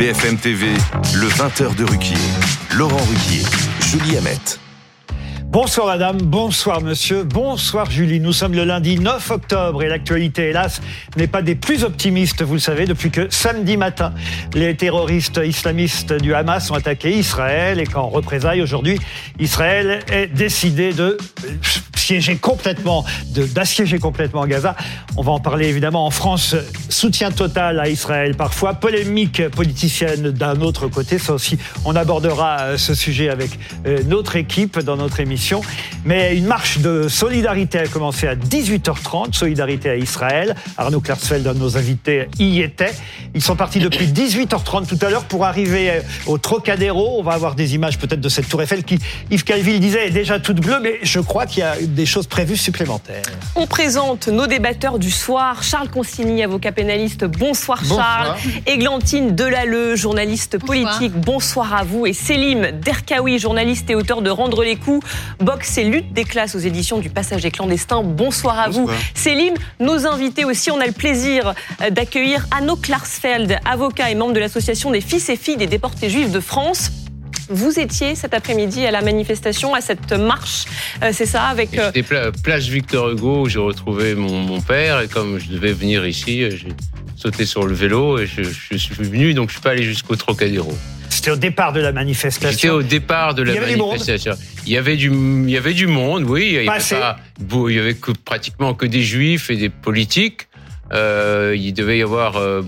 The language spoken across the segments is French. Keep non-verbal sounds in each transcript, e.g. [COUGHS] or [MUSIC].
BFM TV, le 20h de Ruquier. Laurent Ruquier, Julie Hamet. Bonsoir madame, bonsoir monsieur, bonsoir Julie. Nous sommes le lundi 9 octobre et l'actualité, hélas, n'est pas des plus optimistes, vous le savez, depuis que samedi matin, les terroristes islamistes du Hamas ont attaqué Israël et qu'en représailles, aujourd'hui, Israël est décidé de complètement, d'assiéger complètement Gaza. On va en parler évidemment en France. Soutien total à Israël parfois, polémique politicienne d'un autre côté. Ça aussi, on abordera euh, ce sujet avec euh, notre équipe dans notre émission. Mais une marche de solidarité a commencé à 18h30, solidarité à Israël. Arnaud Klarsfeld, un de nos invités, y était. Ils sont partis depuis 18h30 tout à l'heure pour arriver euh, au Trocadéro. On va avoir des images peut-être de cette tour Eiffel qui, Yves Calville disait, est déjà toute bleue, mais je crois qu'il y a des choses prévues supplémentaires. On présente nos débatteurs du soir. Charles Consigny, avocat pénaliste. Bonsoir, Charles. Églantine Delalleux, journaliste politique. Bonsoir à vous. Et Selim Derkaoui, journaliste et auteur de Rendre les coups. Boxe et lutte des classes aux éditions du Passager clandestin. Bonsoir à vous. Célim, nos invités aussi, on a le plaisir euh, d'accueillir Anno Klarsfeld, avocat et membre de l'association des fils et filles des déportés juifs de France. Vous étiez cet après-midi à la manifestation, à cette marche, euh, c'est ça avec euh, J'étais place Victor Hugo où j'ai retrouvé mon, père et comme je devais venir ici, j'ai sauté sur le vélo et je, je suis venu donc je suis pas allé jusqu'au Trocadéro. C'était au départ de la manifestation. C'était au départ de la manifestation. Il y avait du, il y avait du monde, oui. Il y avait, pas, il y avait que, pratiquement que des juifs et des politiques. Euh, il devait y avoir euh,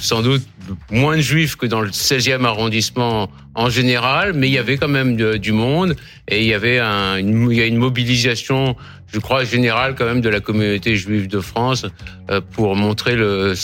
sans doute moins de juifs que dans le 16e arrondissement en général, mais il y avait quand même du monde et il y avait un, une, il y a une mobilisation, je crois, générale quand même de la communauté juive de France euh, pour montrer le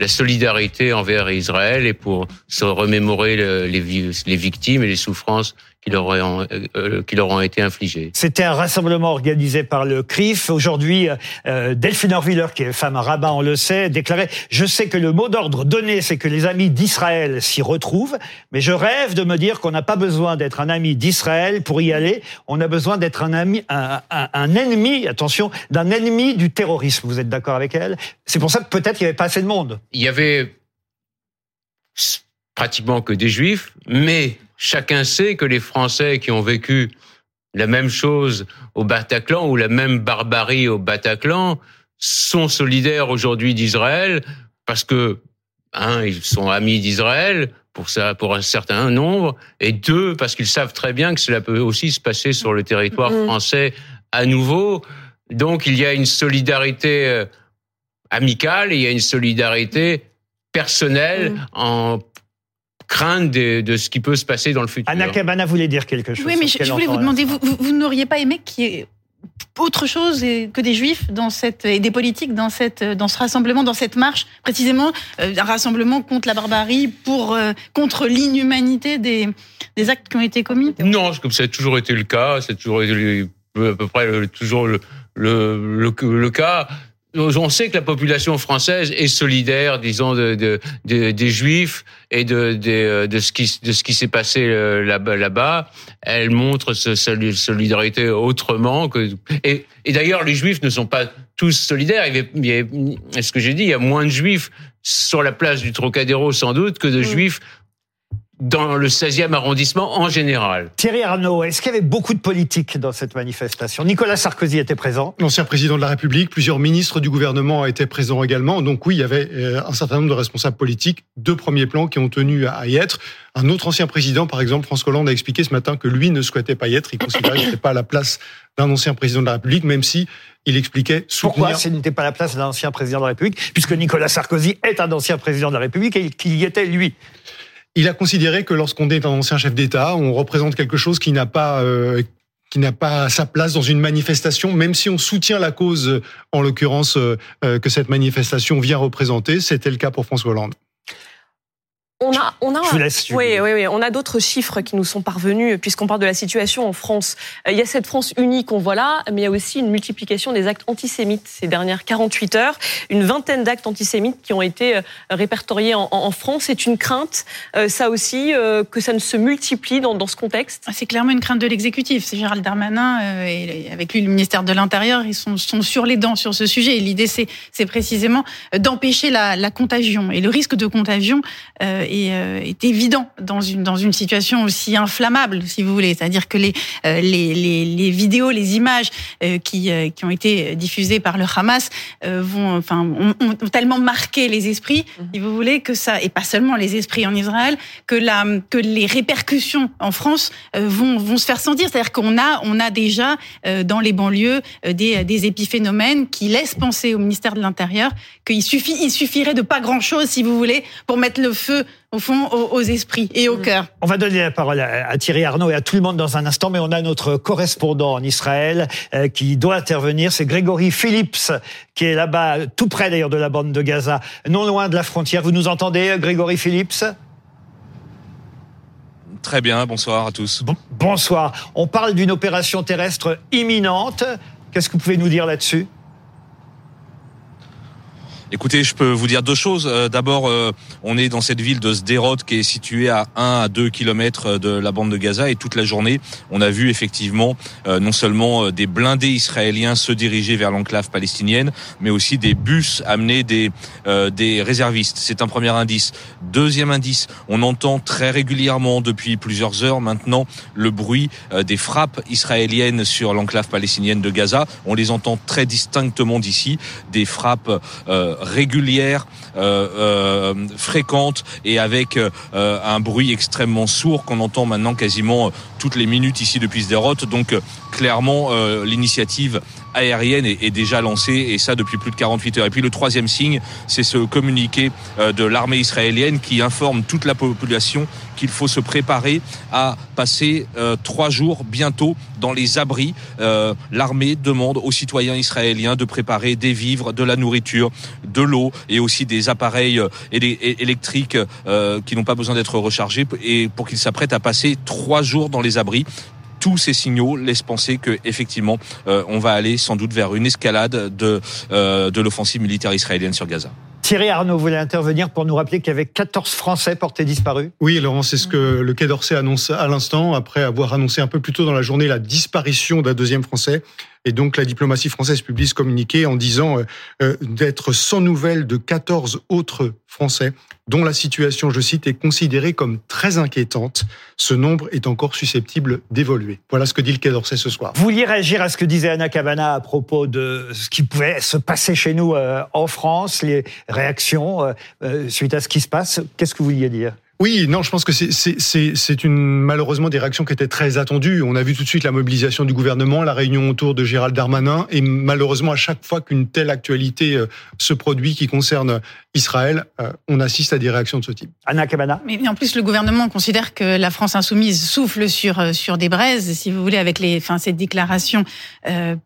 la solidarité envers Israël et pour se remémorer les, les victimes et les souffrances qui leur, ont, euh, qui leur ont été infligées. C'était un rassemblement organisé par le CRIF. Aujourd'hui, euh, Delphine Orviller, qui est femme à rabat, on le sait, déclarait « Je sais que le mot d'ordre donné, c'est que les amis d'Israël s'y retrouvent, mais je rêve de me dire qu'on n'a pas besoin d'être un ami d'Israël pour y aller. On a besoin d'être un ami, un, un, un ennemi, attention, d'un ennemi du terrorisme. » Vous êtes d'accord avec elle? C'est pour ça que peut-être il n'y avait pas assez de monde. Il y avait pratiquement que des juifs, mais chacun sait que les Français qui ont vécu la même chose au Bataclan ou la même barbarie au Bataclan sont solidaires aujourd'hui d'Israël parce que un, ils sont amis d'Israël pour ça, pour un certain nombre, et deux, parce qu'ils savent très bien que cela peut aussi se passer sur le territoire mm-hmm. français à nouveau. Donc il y a une solidarité euh, amicale et il y a une solidarité personnelle mm. en crainte de, ce qui peut se passer dans le futur. Anna Cabana voulait dire quelque chose. Oui, mais je, voulais vous demander, vous, vous, n'auriez pas aimé qu'il y ait autre chose que des juifs dans cette et des politiques dans cette dans ce rassemblement dans cette marche précisément euh, un rassemblement contre la barbarie pour euh, contre l'inhumanité des des actes qui ont été commis? Non comme ça a toujours été le cas c'est toujours été à peu près toujours le, le, le cas on sait que la population française est solidaire, disons, de, de, des Juifs et de, de, de ce qui de ce qui s'est passé euh, là-bas. Elle montre cette solidarité autrement que et, et d'ailleurs les Juifs ne sont pas tous solidaires. Il y a, ce que j'ai dit, il y a moins de Juifs sur la place du Trocadéro sans doute que de. Juifs dans le 16e arrondissement en général. Thierry Arnaud, est-ce qu'il y avait beaucoup de politique dans cette manifestation? Nicolas Sarkozy était présent. L'ancien président de la République, plusieurs ministres du gouvernement étaient présents également. Donc oui, il y avait euh, un certain nombre de responsables politiques de premier plan qui ont tenu à y être. Un autre ancien président, par exemple, François Hollande, a expliqué ce matin que lui ne souhaitait pas y être. Il considérait que ce n'était pas à la place d'un ancien président de la République, même si il expliquait soutenir... Pourquoi ce n'était pas la place d'un ancien président de la République Puisque Nicolas Sarkozy est un ancien président de la République et qu'il y était lui? Il a considéré que lorsqu'on est un ancien chef d'État, on représente quelque chose qui n'a pas euh, qui n'a pas sa place dans une manifestation, même si on soutient la cause, en l'occurrence, euh, euh, que cette manifestation vient représenter. C'était le cas pour François Hollande. On a, on a, oui, oui, oui, on a d'autres chiffres qui nous sont parvenus puisqu'on parle de la situation en France. Euh, il y a cette France unie qu'on voit là, mais il y a aussi une multiplication des actes antisémites ces dernières 48 heures. Une vingtaine d'actes antisémites qui ont été euh, répertoriés en, France. C'est une crainte, euh, ça aussi, que ça ne se multiplie dans, dans ce contexte? Ah, c'est clairement une crainte de l'exécutif. C'est Gérald Darmanin et avec lui le ministère de l'Intérieur, ils sont, sont sur les dents sur ce sujet. Et l'idée, c'est précisément d'empêcher la, la, contagion et le risque de contagion est, évident dans une dans une situation aussi inflammable, si vous voulez. C'est-à-dire que les, les, les les vidéos, les images qui qui ont été diffusées par le Hamas vont enfin ont, ont, tellement marqué les esprits, mhm. si vous voulez, que ça et pas seulement les esprits en Israël, que la que les répercussions en France vont vont se faire sentir. C'est-à-dire qu'on a on a déjà dans les banlieues des des épiphénomènes qui laissent penser au ministère de l'Intérieur qu'il suffit, il suffirait de pas grand-chose, si vous voulez, pour mettre le feu au fond, aux, esprits et au mm. cœur. On va donner la parole à, Thierry Arnaud et à tout le monde dans un instant, mais on a notre correspondant en Israël euh, qui doit intervenir. C'est Grégory Phillips, qui est là-bas, tout près d'ailleurs de la bande de Gaza, non loin de la frontière. Vous nous entendez, Grégory Phillips? Très bien, bonsoir à tous. bonsoir. On parle d'une opération terrestre imminente. Qu'est-ce que vous pouvez nous dire là-dessus? Écoutez, je peux vous dire deux choses. Euh, d'abord, euh, on est dans cette ville de Sderot qui est située à 1 à 2 kilomètres de la bande de Gaza et toute la journée, on a vu effectivement euh, non seulement des blindés israéliens se diriger vers l'enclave palestinienne, mais aussi des bus amener des des réservistes. C'est un premier indice. Deuxième indice, on entend très régulièrement depuis plusieurs heures maintenant le bruit des frappes israéliennes sur l'enclave palestinienne de Gaza. On les entend très distinctement d'ici, des frappes euh, euh, fréquente et avec euh, un bruit extrêmement sourd qu'on entend maintenant quasiment toutes les minutes ici depuis Sderot. Donc clairement, l'initiative aérienne est, déjà lancée et ça depuis plus de 48 heures. Et puis le troisième signe, c'est ce communiqué de l'armée israélienne qui informe toute la population qu'il faut se préparer à passer trois jours bientôt dans les abris. L'armée demande aux citoyens israéliens de préparer des vivres, de la nourriture, de l'eau et aussi des appareils euh, électriques euh, qui n'ont pas besoin d'être rechargés et pour qu'ils s'apprêtent à passer trois jours dans les abris tous ces signaux laissent penser que effectivement euh, on va aller sans doute vers une escalade de de l'offensive militaire israélienne sur Gaza. Thierry Arnaud voulait intervenir pour nous rappeler qu'il y avait 14 Français portés disparus? Oui, Laurent, c'est ce que le Quai d'Orsay annonce à l'instant, après avoir annoncé un peu plus tôt dans la journée la disparition d'un deuxième Français. Et donc la diplomatie française publie ce communiqué en disant euh, euh, d'être sans nouvelles de 14 autres Français dont la situation, je cite, est considérée comme très inquiétante. Ce nombre est encore susceptible d'évoluer. Voilà ce que dit le Quai d'Orsay ce soir. Vous vouliez réagir à ce que disait Anna Cabana à propos de ce qui pouvait se passer chez nous euh, en France, les réactions suite à ce qui se passe. Qu'est-ce que vous vouliez dire? Oui, non, je pense que c'est une malheureusement des réactions qui étaient très attendues. On a vu tout de suite la mobilisation du gouvernement, la réunion autour de Gérald Darmanin, et malheureusement à chaque fois qu'une telle actualité euh, se produit qui concerne Israël, euh, on assiste à des réactions de ce type. Anna Kabana. Mais en plus, le gouvernement considère que la France insoumise souffle sur euh, sur des braises, si vous voulez, avec les, enfin cette déclaration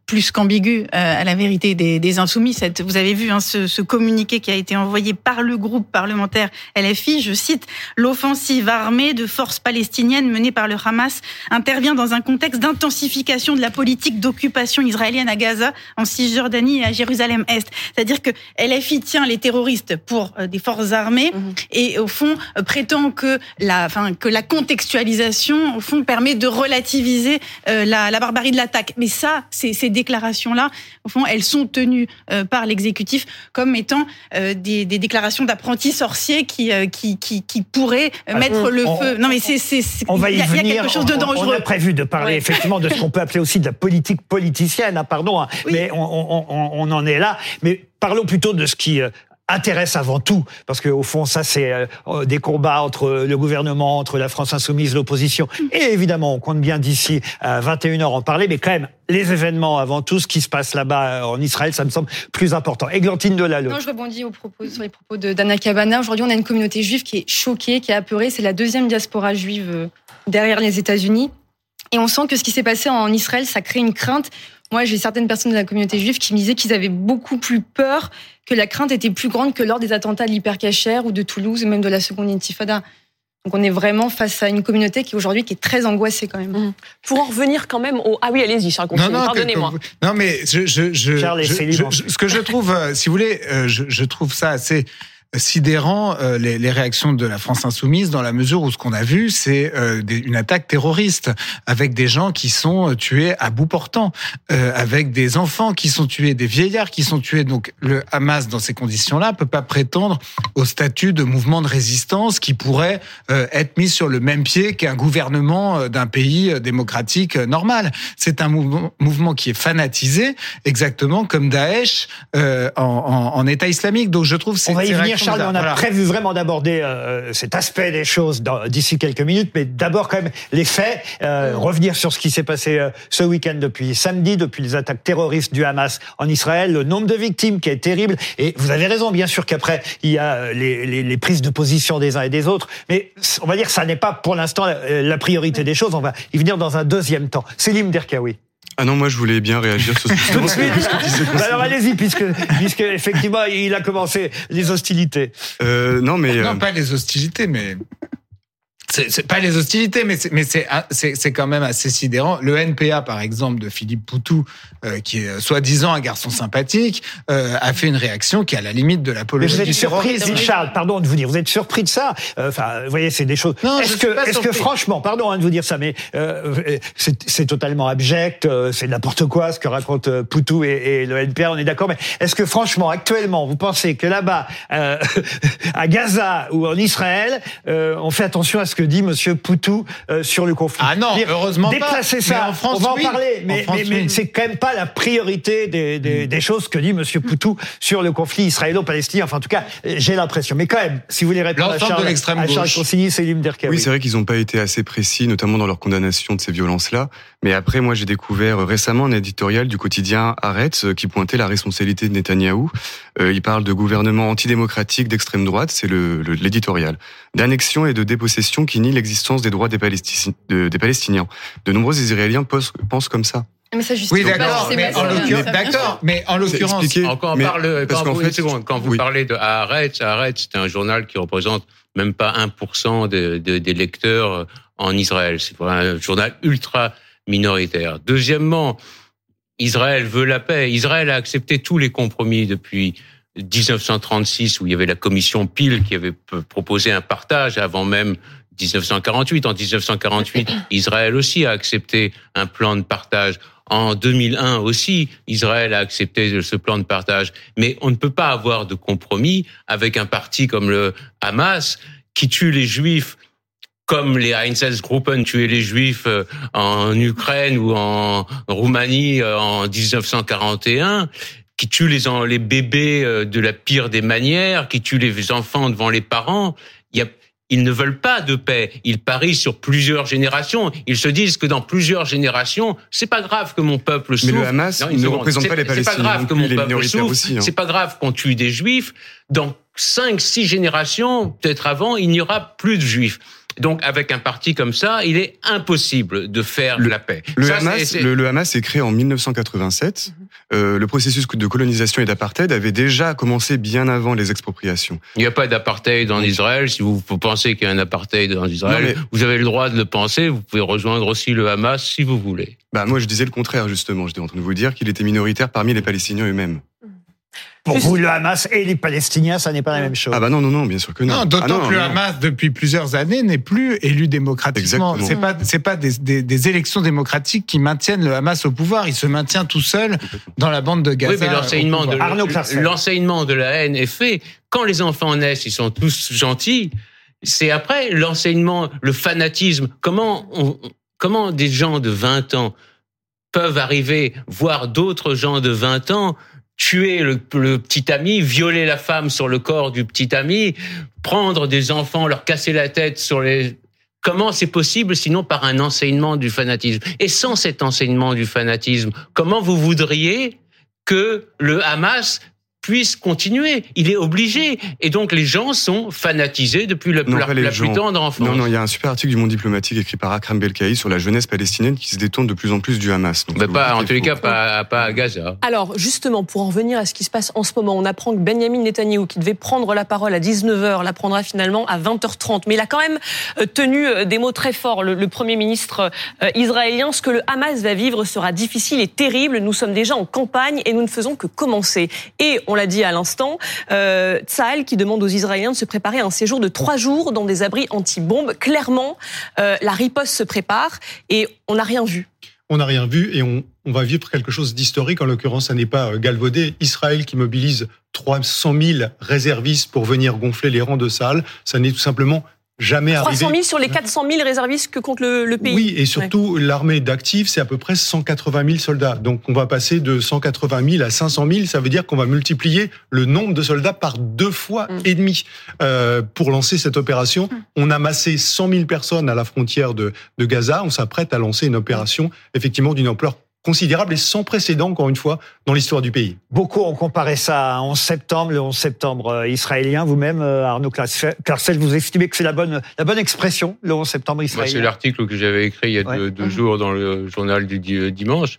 plus qu'ambiguë à la vérité des, des insoumis. Cette, vous avez vu hein, ce, ce communiqué qui a été envoyé par le groupe parlementaire LFI. Je cite l'offensive armée de forces palestiniennes menée par le Hamas intervient dans un contexte d'intensification de la politique d'occupation israélienne à Gaza, en Cisjordanie et à Jérusalem-Est. C'est-à-dire que LFI tient les terroristes pour euh, des forces armées mhm. et au fond euh, prétend que la, enfin, que la contextualisation au fond permet de relativiser euh, la, la barbarie de l'attaque. Mais ça, ces, ces déclarations-là, au fond, elles sont tenues par l'exécutif comme étant des, des déclarations d'apprentis sorciers qui, qui, qui, qui pourraient mettre le feu. Non, mais c'est, c'est, on va y, y a, venir. quelque chose de dangereux. On a prévu de parler effectivement de ce qu'on peut appeler aussi de la politique politicienne, hein, pardon, hein. mais on, on, on, en est là. Mais parlons plutôt de ce qui intéresse avant tout, parce que au fond, ça, c'est euh, des combats entre le gouvernement, entre la France insoumise, l'opposition. Et évidemment, on compte bien d'ici à 21h en parler, mais quand même, les événements avant tout, ce qui se passe là-bas euh, en Israël, ça me semble plus important. Églantine Delalo. Non, je rebondis au propos, sur les propos d'Anna Cabana. Aujourd'hui, on a une communauté juive qui est choquée, qui est apeurée. C'est la deuxième diaspora juive euh, derrière les États-Unis. Et on sent que ce qui s'est passé en Israël, ça crée une crainte moi, j'ai certaines personnes de la communauté juive qui me disaient qu'ils avaient beaucoup plus peur, que la crainte était plus grande que lors des attentats de l'hypercachère ou de Toulouse, même de la seconde intifada. Donc on est vraiment face à une communauté qui aujourd'hui qui est très angoissée quand même. Mmh. Pour en revenir quand même au ah oui allez-y Charles pardonnez-moi. Non mais je, je, je, ce que je trouve euh, si vous voulez euh, je, je trouve ça assez sidérant les, les, réactions de la France insoumise dans la mesure où ce qu'on a vu, c'est une attaque terroriste avec des gens qui sont tués à bout portant, avec des enfants qui sont tués, des vieillards qui sont tués. Donc le Hamas, dans ces conditions-là, peut pas prétendre au statut de mouvement de résistance qui pourrait être mis sur le même pied qu'un gouvernement d'un pays démocratique normal. C'est un mouvement, mouvement qui est fanatisé, exactement comme Daesh euh, en, en, en, État islamique. Donc je trouve c'est. Charles. On a prévu vraiment d'aborder euh, cet aspect des choses d'ici quelques minutes, mais d'abord quand même les faits. Euh, revenir sur ce qui s'est passé euh, ce week-end depuis samedi, depuis les attaques terroristes du Hamas en Israël, le nombre de victimes qui est terrible. Et vous avez raison, bien sûr qu'après il y a euh, les, les, les, prises de position des uns et des autres, mais on va dire que ça n'est pas pour l'instant la, la priorité des choses. On va y venir dans un deuxième temps. Célim Derkaoui. Ah non, moi je voulais bien réagir sur ce Tout de suite. bah alors allez-y, puisque, puisque effectivement il a commencé les hostilités. Euh, non, mais non, euh... pas les hostilités, mais c'est pas les hostilités, mais c'est mais c'est quand même assez sidérant. Le NPA, par exemple, de Philippe Poutou, euh, qui est soi-disant un garçon sympathique, euh, a fait une réaction qui est à la limite de l'apologie du surpris, Charles, pardon de vous dire, vous êtes surpris de ça euh, Enfin, vous voyez, c'est des choses. Est-ce que, est-ce que franchement, pardon hein, de vous dire ça, mais euh, c'est totalement abject, c'est n'importe quoi ce que raconte Poutou et, et le NPA. On est d'accord, mais est-ce que franchement, actuellement, vous pensez que là-bas, [LAUGHS] à Gaza ou en Israël, on fait attention à ce que dit Monsieur Poutou euh, sur le conflit. Ah non, heureusement Déplacer ça, en France, on va en parler, mais, mais, c'est quand même pas la priorité des, des, mm. des, choses que dit Monsieur Poutou sur le conflit israélo-palestinien. Enfin, en tout cas, j'ai l'impression. Mais quand même, si vous voulez répondre à Charles, à Charles Consigny, c'est Derkaoui. Oui, c'est vrai qu'ils n'ont pas été assez précis, notamment dans leur condamnation de ces violences-là. Mais après, moi, j'ai découvert récemment un éditorial du quotidien Arrête euh, qui pointait la responsabilité de Netanyahou. Euh, il parle de gouvernement antidémocratique d'extrême droite, c'est l'éditorial, le, d'annexion et de dépossession qui nie l'existence des droits des, des Palestiniens. De nombreux Israéliens pensent comme ça. Mais ça oui, d'accord. Mais, en l'occurrence, d'accord. Mais en l'occurrence, quand, on parle, quand, vous, fait, quand vous parlez de Arrête, Arrête, c'est un journal qui représente même pas 1% de, de, des lecteurs en Israël. C'est un journal ultra minoritaire. Deuxièmement, Israël veut la paix. Israël a accepté tous les compromis depuis 1936 où il y avait la commission Peel qui avait proposé un partage avant même 1948. En 1948, [COUGHS] Israël aussi a accepté un plan de partage. En 2001 aussi, Israël a accepté ce plan de partage. Mais on ne peut pas avoir de compromis avec un parti comme le Hamas qui tue les Juifs comme les Einsatzgruppen tuaient les Juifs euh, en Ukraine ou en Roumanie euh, en 1941, qui tuent les, les bébés euh, de la pire des manières, qui tuent les enfants devant les parents. Il y a, ils ne veulent pas de paix. Ils parient sur plusieurs générations. Ils se disent que dans plusieurs générations, c'est pas grave que mon peuple souffre. Mais le Hamas ne représente pas les Palestiniens. C'est pas grave que mon peuple souffre. Hein. C'est pas grave qu'on tue des Juifs. Dans cinq, six générations, peut-être avant, il n'y aura plus de Juifs. Donc, avec un parti comme ça, il est impossible de faire la paix. Le, Hamas, le, Hamas est créé en 1987. Mhm. Euh, le processus de colonisation et d'apartheid avait déjà commencé bien avant les expropriations. Il n'y a pas d'apartheid en Israël. Si vous, pensez qu'il y a un apartheid en Israël, vous avez le droit de le penser. Vous pouvez rejoindre aussi le Hamas si vous voulez. Bah moi, je disais le contraire justement. J'étais en train de vous dire qu'il était minoritaire parmi les Palestiniens eux-mêmes. Pour vous, le Hamas et les Palestiniens, ça n'est pas la même chose. Ah bah non, non, non, bien sûr que non. Non, d'autant ah que le Hamas, depuis plusieurs années, n'est plus élu démocratiquement. C'est pas, c'est pas des, des, des, élections démocratiques qui maintiennent le Hamas au pouvoir. Il se maintient tout seul dans la bande de Gaza. Oui, mais l'enseignement de, l'enseignement de la haine est fait. Quand les enfants naissent, ils sont tous gentils. C'est après l'enseignement, le fanatisme. Comment on, comment des gens de 20 ans peuvent arriver, voir d'autres gens de 20 ans tuer le, petit ami, violer la femme sur le corps du petit ami, prendre des enfants, leur casser la tête sur les... Comment c'est possible sinon par un enseignement du fanatisme? Et sans cet enseignement du fanatisme, comment vous voudriez que le Hamas puisse continuer. Il est obligé. Et donc les gens sont fanatisés depuis la, la, plus tendre enfance. Non, non, il y a un super article du Monde diplomatique écrit par Akram Belkaï sur la jeunesse palestinienne qui se détourne de plus en plus du Hamas. Donc, pas, en tous les cas, pas, pas à Gaza. Alors justement, pour en revenir à ce qui se passe en ce moment, on apprend que Benjamin Netanyahu, qui devait prendre la parole à 19h, la prendra finalement à 20h30. Mais il a quand même euh, tenu euh, des mots très forts, le, le Premier ministre euh, israélien. Ce que le Hamas va vivre sera difficile et terrible. Nous sommes déjà en campagne et nous ne faisons que commencer. Et on l'a dit à l'instant. Euh, qui demande aux Israéliens de se préparer à un séjour de trois jours dans des abris anti-bombes. Clairement, euh, la riposte se prépare et on n'a rien vu. On n'a rien vu et on, va vivre quelque chose d'historique. En l'occurrence, ça n'est pas euh, galvaudé. Israël qui mobilise 300 000 réservistes pour venir gonfler les rangs de salles, ça n'est tout simplement jamais 300 000 sur les 400 000 réservistes que compte le, pays. Oui, et surtout l'armée d'actifs, c'est à peu près 180 000 soldats. Donc on va passer de 180 000 à 500 000. Ça veut dire qu'on va multiplier le nombre de soldats par deux fois mm. et demi euh, pour lancer cette opération. Mm. On a massé 100 000 personnes à la frontière de, de Gaza. On s'apprête à lancer une opération effectivement d'une ampleur considérable et sans précédent, encore une fois, dans l'histoire du pays. Beaucoup ont comparé ça à 11 septembre, le 11 septembre euh, israélien. Vous-même, euh, Arnaud Clarcel, vous estimez que c'est la bonne, la bonne expression, le 11 septembre israélien C'est l'article que j'avais écrit il y a deux, mhm. jours dans le journal du euh, dimanche.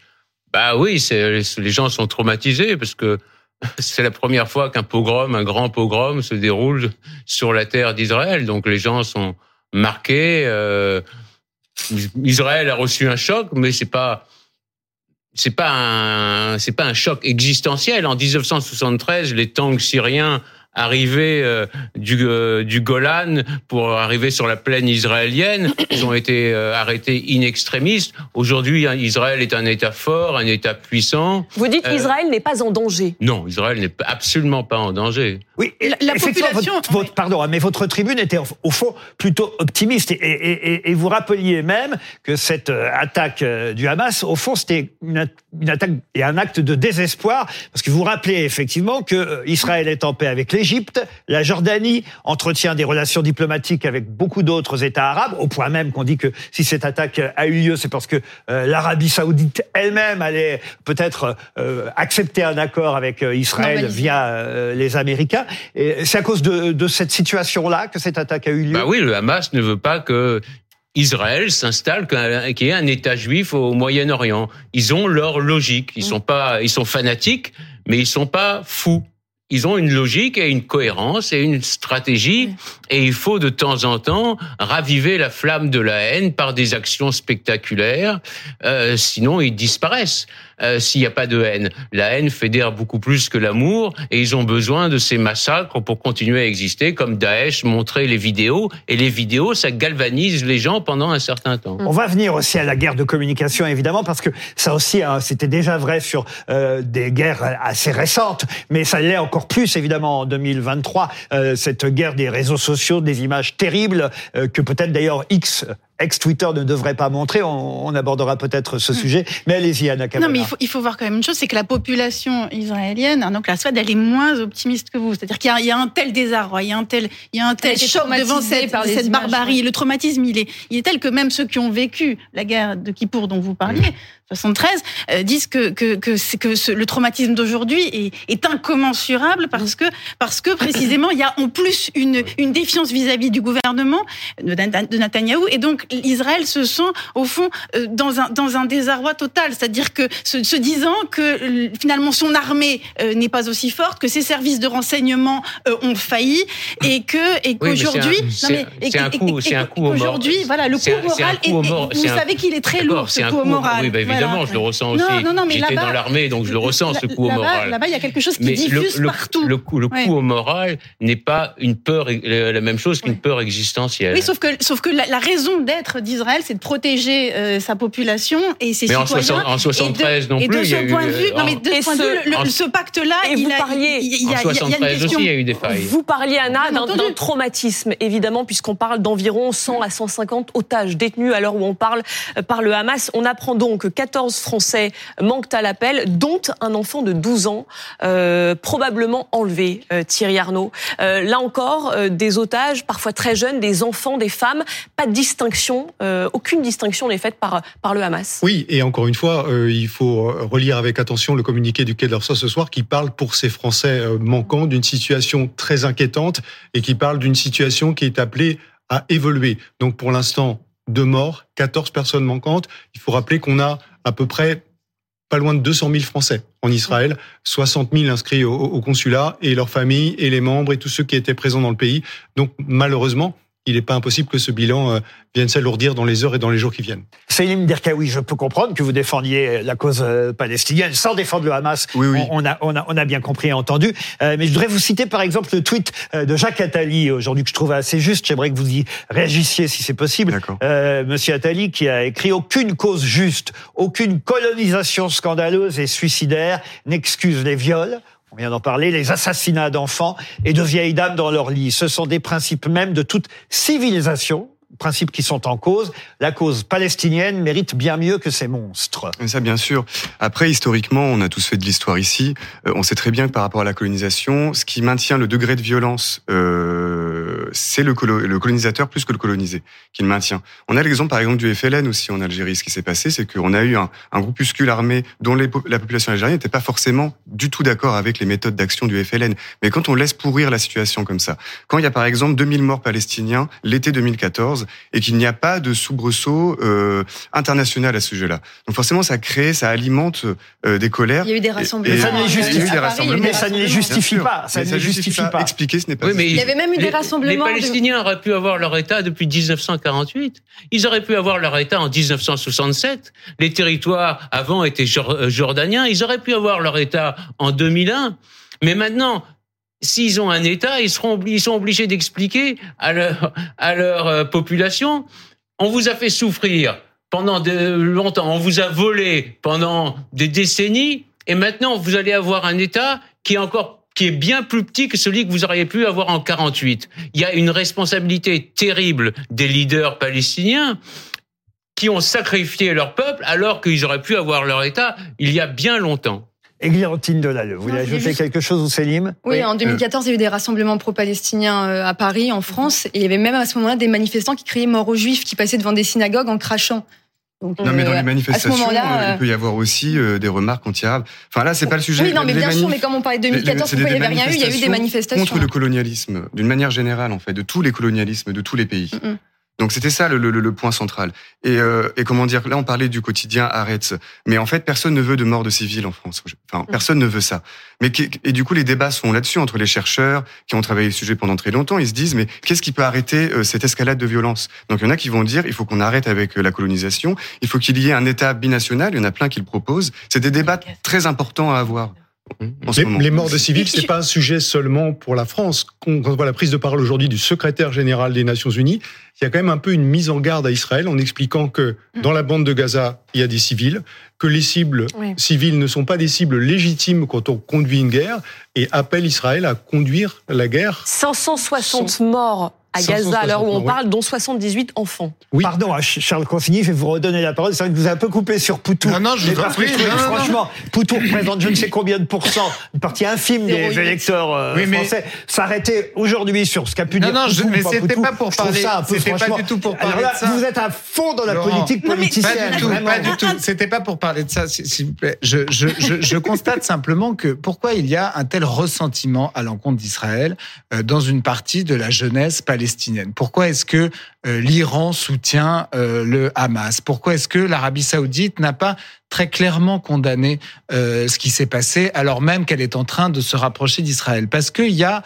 Bah oui, les gens sont traumatisés parce que [LAUGHS] c'est la première fois qu'un pogrom, un grand pogrom, se déroule sur la terre d'Israël. Donc les gens sont marqués. Israël a reçu un choc, mais c'est pas c'est pas un pas un choc existentiel. En 1973, les tanks syriens arrivés euh, du, euh, du Golan pour arriver sur la plaine israélienne. Ils ont été euh, arrêtés in extremis. Aujourd'hui, hein, Israël est un État fort, un État puissant. Vous dites qu'Israël n'est pas en danger Non, Israël n'est absolument pas en danger. Oui, la, population. Votre, pardon, mais votre tribune était au fond plutôt optimiste et, et, et, vous rappeliez même que cette attaque du Hamas, au fond, c'était une, une, attaque et un acte de désespoir parce que vous rappelez effectivement que Israël est en paix avec l'Égypte l'Égypte, la Jordanie entretient des relations diplomatiques avec beaucoup d'autres États arabes, au point même qu'on dit que si cette attaque a eu lieu, c'est parce que euh, l'Arabie saoudite elle-même allait peut-être euh, accepter un accord avec euh, Israël via les Américains. Et c'est à cause de, cette situation-là que cette attaque a eu lieu? Bah oui, le Hamas ne veut pas que Israël s'installe qu'il y ait un État juif au Moyen-Orient. Ils ont leur logique. Ils mm. sont pas, ils sont fanatiques, mais ils sont pas fous ils ont une logique et une cohérence et une stratégie. Et il faut de temps en temps raviver la flamme de la haine par des actions spectaculaires. Euh, sinon, ils disparaissent. Euh, s'il n'y a pas de haine. La haine fédère beaucoup plus que l'amour et ils ont besoin de ces massacres pour continuer à exister, comme Daesh montrait les vidéos. Et les vidéos, ça galvanise les gens pendant un certain temps. On va venir aussi à la guerre de communication, évidemment, parce que ça aussi, hein, c'était déjà vrai sur euh, des guerres assez récentes, mais ça l'est encore plus, évidemment, en 2023, euh, cette guerre des réseaux sociaux, des images terribles, que peut-être d'ailleurs X ex-Twitter ne devrait pas montrer. On, abordera peut-être ce hmm. sujet. Mais allez-y, Anna Non, mais il faut, il faut, voir quand même une chose, c'est que la population israélienne, donc la Swad, elle est moins optimiste que vous. C'est-à-dire qu'il y, a un tel désarroi, il y a un tel, il y a un tel choc devant cette, cette barbarie. Le traumatisme, il est, il est tel que même ceux qui ont vécu la guerre de Kippour dont vous parliez, 73, euh, disent que, que, que, que le traumatisme d'aujourd'hui est, est, incommensurable parce que, parce que précisément, il y a en plus une, une défiance vis-à-vis du gouvernement de, de Netanyahou. Et donc, Israël se sent, au fond, euh, dans un, dans un désarroi total. C'est-à-dire que, se, se, disant que finalement son armée euh, n'est pas aussi forte, que ses services de renseignement ont failli et que, et qu'aujourd'hui, c'est un, coup, c'est un coup Aujourd'hui, voilà, le coup moral, et, vous savez qu'il est très lourd, ce coup moral. Bah, évidemment, je le ressens aussi. J'étais dans l'armée, donc je le ressens, ce coup au moral. Là-bas, il y a quelque chose qui diffuse partout. Le coup, le coup au moral n'est pas une peur, la même chose qu'une peur existentielle. Oui, sauf que, sauf que la, raison d'être d'Israël, c'est de protéger euh, sa population et ses mais citoyens. En, 73 non plus. Et de ce point de vue, non mais de ce point de vue, ce pacte-là, il, parliez, il, y a, en 73 aussi, il y a eu des failles. Vous parliez, Anna, d'un traumatisme, évidemment, puisqu'on parle d'environ 100 à 150 otages détenus à l'heure où on parle euh, par le Hamas. On apprend donc que 14 Français manquent à l'appel, dont un enfant de 12 ans, euh, probablement enlevé, euh, Thierry Arnaud. Euh, là encore, des otages, parfois très jeunes, des enfants, des femmes, pas de distinction, aucune distinction n'est faite par, par le Hamas. Oui, et encore une fois, il faut relire avec attention le communiqué du Quai d'Orsay ce soir qui parle pour ces Français manquants d'une situation très inquiétante et qui parle d'une situation qui est appelée à évoluer. Donc pour l'instant, deux morts, 14 personnes manquantes. Il faut rappeler qu'on a à peu près pas loin de 200 000 Français en Israël, 60 000 inscrits au, consulat et leurs familles et les membres et tous ceux qui étaient présents dans le pays. Donc malheureusement, il n'est pas impossible que ce bilan euh, vienne s'alourdir dans les heures et dans les jours qui viennent. Selim Derkaoui, je peux comprendre que vous défendiez la cause euh, palestinienne sans défendre le Hamas. Oui, oui. On, a, on, a, on a bien compris et entendu. Euh, mais je voudrais vous citer par exemple le tweet de Jacques Attali aujourd'hui que je trouve assez juste. J'aimerais que vous y réagissiez si c'est possible. Euh, Monsieur Attali qui a écrit aucune cause juste, aucune colonisation scandaleuse et suicidaire n'excuse les viols on vient d'en parler, les assassinats d'enfants et de vieilles dames dans leur lit. Ce sont des principes même de toute civilisation, principes qui sont en cause. La cause palestinienne mérite bien mieux que ces monstres. Ça, bien sûr. Après, historiquement, on a tous fait de l'histoire ici. Euh, on sait très bien que par rapport à la colonisation, ce qui maintient le degré de violence, euh, c'est le, le, colonisateur plus que le colonisé qui le maintient. On a l'exemple, par exemple, du FLN aussi en Algérie. Ce qui s'est passé, c'est qu'on a eu un, un, groupuscule armé dont les, la population algérienne n'était pas forcément du tout d'accord avec les méthodes d'action du FLN. Mais quand on laisse pourrir la situation comme ça, quand il y a par exemple 2000 morts palestiniens l'été 2014, et qu'il n'y a pas de soubresaut euh, international à ce sujet-là. Donc forcément, ça crée, ça alimente euh, des colères. Il y a eu des rassemblements. pas. ça ne les justifie pas. Ça ne les justifie pas. Expliquer, ce n'est pas. Oui, mais il y avait même eu des rassemblements. Les Palestiniens auraient pu avoir leur État depuis 1948. Ils auraient pu avoir leur État en 1967. Les territoires avant étaient euh, jordaniens. Ils auraient pu avoir leur État en 2001. Mais maintenant, s'ils ont un État, ils, seront, ils sont obligés d'expliquer à leur, à leur euh, population, on vous a fait souffrir pendant de longtemps, on vous a volé pendant des décennies, et maintenant vous allez avoir un État qui est encore qui est bien plus petit que celui que vous auriez pu avoir en 48. Il y a une responsabilité terrible des leaders palestiniens qui ont sacrifié leur peuple alors qu'ils auraient pu avoir leur État il y a bien longtemps. Églantine Delalleux, vous voulez ajouter quelque chose, ou Célim? Oui, en 2014, il y a eu des rassemblements pro-palestiniens euh, à Paris, en France, et il y avait même à ce moment-là des manifestants qui criaient mort aux juifs, qui passaient devant des synagogues en crachant. Non, mais dans les euh, manifestations, euh, il peut y avoir aussi des remarques anti-arabes. Enfin là, c'est pas le sujet. Oui, non, mais bien sûr, mais comme on parlait de 2014, pourquoi il n'y avait rien eu Il y a eu des manifestations contre le colonialisme, d'une manière générale, en fait, de tous les colonialismes, de tous les pays. Donc c'était ça le, le, le, point central. Et, euh, et, comment dire, là on parlait du quotidien Arrête, mais en fait personne ne veut de mort de civils en France. Enfin mm. personne ne veut ça. Mais et du coup les débats sont là-dessus entre les chercheurs qui ont travaillé le sujet pendant très longtemps. Ils se disent mais qu'est-ce qui peut arrêter euh, cette escalade de violence? Donc il y en a qui vont dire il faut qu'on arrête avec euh, la colonisation, il faut qu'il y ait un État binational. Il y en a plein qui le proposent. C'est des débats très importants à avoir. Les, morts de civils, c'est pas un sujet seulement pour la France. Quand on voit la prise de parole aujourd'hui du secrétaire général des Nations Unies, il y a quand même un peu une mise en garde à Israël en expliquant que mm. dans la bande de Gaza, il y a des civils, que les cibles civiles ne sont pas des cibles légitimes quand on conduit une guerre, et appelle Israël à conduire la guerre. 560 morts à Gaza, à l'heure où on parle, dont 78 enfants. Oui. Pardon, Charles Consigny, je vais vous redonner la parole. C'est vrai que vous avez un peu coupé sur Poutou. Non, non, je vous en prie. Franchement, Poutou représente je ne sais combien de pourcents, une partie infime des électeurs euh, oui, mais... français. S'arrêter aujourd'hui sur ce qu'a pu dire Non, non, mais c'était pas pour parler. C'était pas du tout pour parler de ça. Vous êtes à fond dans la politique politicienne. Pas du tout, pas du tout. C'était pas pour parler de ça, s'il vous plaît. Je, je, je, je constate simplement que pourquoi il y a un tel ressentiment à l'encontre d'Israël euh, dans une partie de la jeunesse palestinienne. Pourquoi est-ce que euh, l'Iran soutient euh, le Hamas? Pourquoi est-ce que l'Arabie saoudite n'a pas très clairement condamné euh, ce qui s'est passé alors même qu'elle est en train de se rapprocher d'Israël? Parce qu'il y a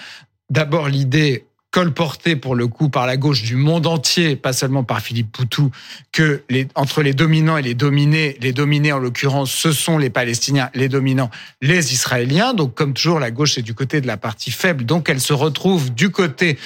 d'abord l'idée colporté pour le coup par la gauche du monde entier, pas seulement par Philippe Poutou, que entre les dominants et les dominés, les dominés en l'occurrence, ce sont les Palestiniens, les dominants, les Israéliens. Donc comme toujours, la gauche est du côté de la partie faible, donc elle se retrouve du côté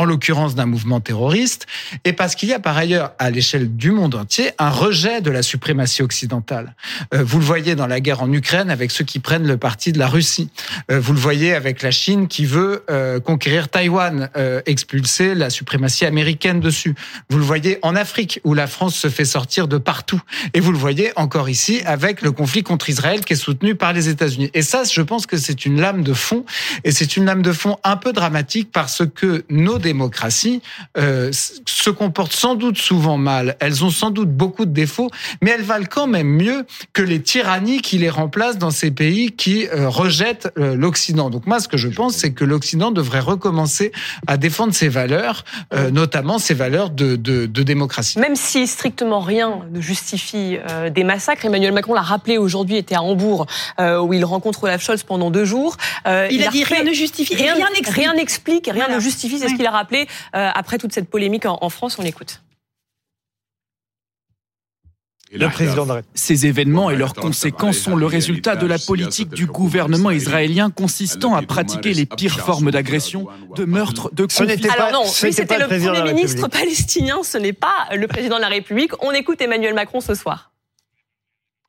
en l'occurrence d'un mouvement terroriste, et parce qu'il y a par ailleurs, à l'échelle du monde entier, un rejet de la suprématie occidentale. Euh, vous le voyez dans la guerre en Ukraine avec ceux qui prennent le parti de la Russie. Euh, vous le voyez avec la Chine qui veut euh, conquérir Taïwan, expulser la suprématie américaine dessus. Vous le voyez en Afrique où la France se fait sortir de partout. Et vous le voyez encore ici avec le conflit contre Israël qui est soutenu par les États-Unis. Et ça, je pense que c'est une lame de fond, et c'est une lame de fond un peu dramatique parce que nos démocraties euh, se comportent sans doute souvent mal, elles ont sans doute beaucoup de défauts, mais elles valent quand même mieux que les tyrannies qui les remplacent dans ces pays qui euh, rejettent euh, l'Occident. Donc moi, ce que je pense, c'est que l'Occident devrait recommencer à défendre ses valeurs, notamment ses valeurs de, de, de, démocratie. Même si strictement rien ne justifie des massacres, Emmanuel Macron l'a rappelé aujourd'hui, était à Hambourg, où il rencontre Olaf Scholz pendant deux jours. il, a, dit rien ne justifie, rien n'explique, rien, rien, ne justifie, c'est ce qu'il a a rappelé après toute cette polémique en, France. On l'écoute. Le président Ces événements et leurs conséquences sont le résultat de la politique du gouvernement israélien consistant à pratiquer les pires formes d'agression, de meurtre, de conflit. Alors non, c'était le Premier ministre palestinien, ce n'est pas le président de la République. On écoute Emmanuel Macron ce soir.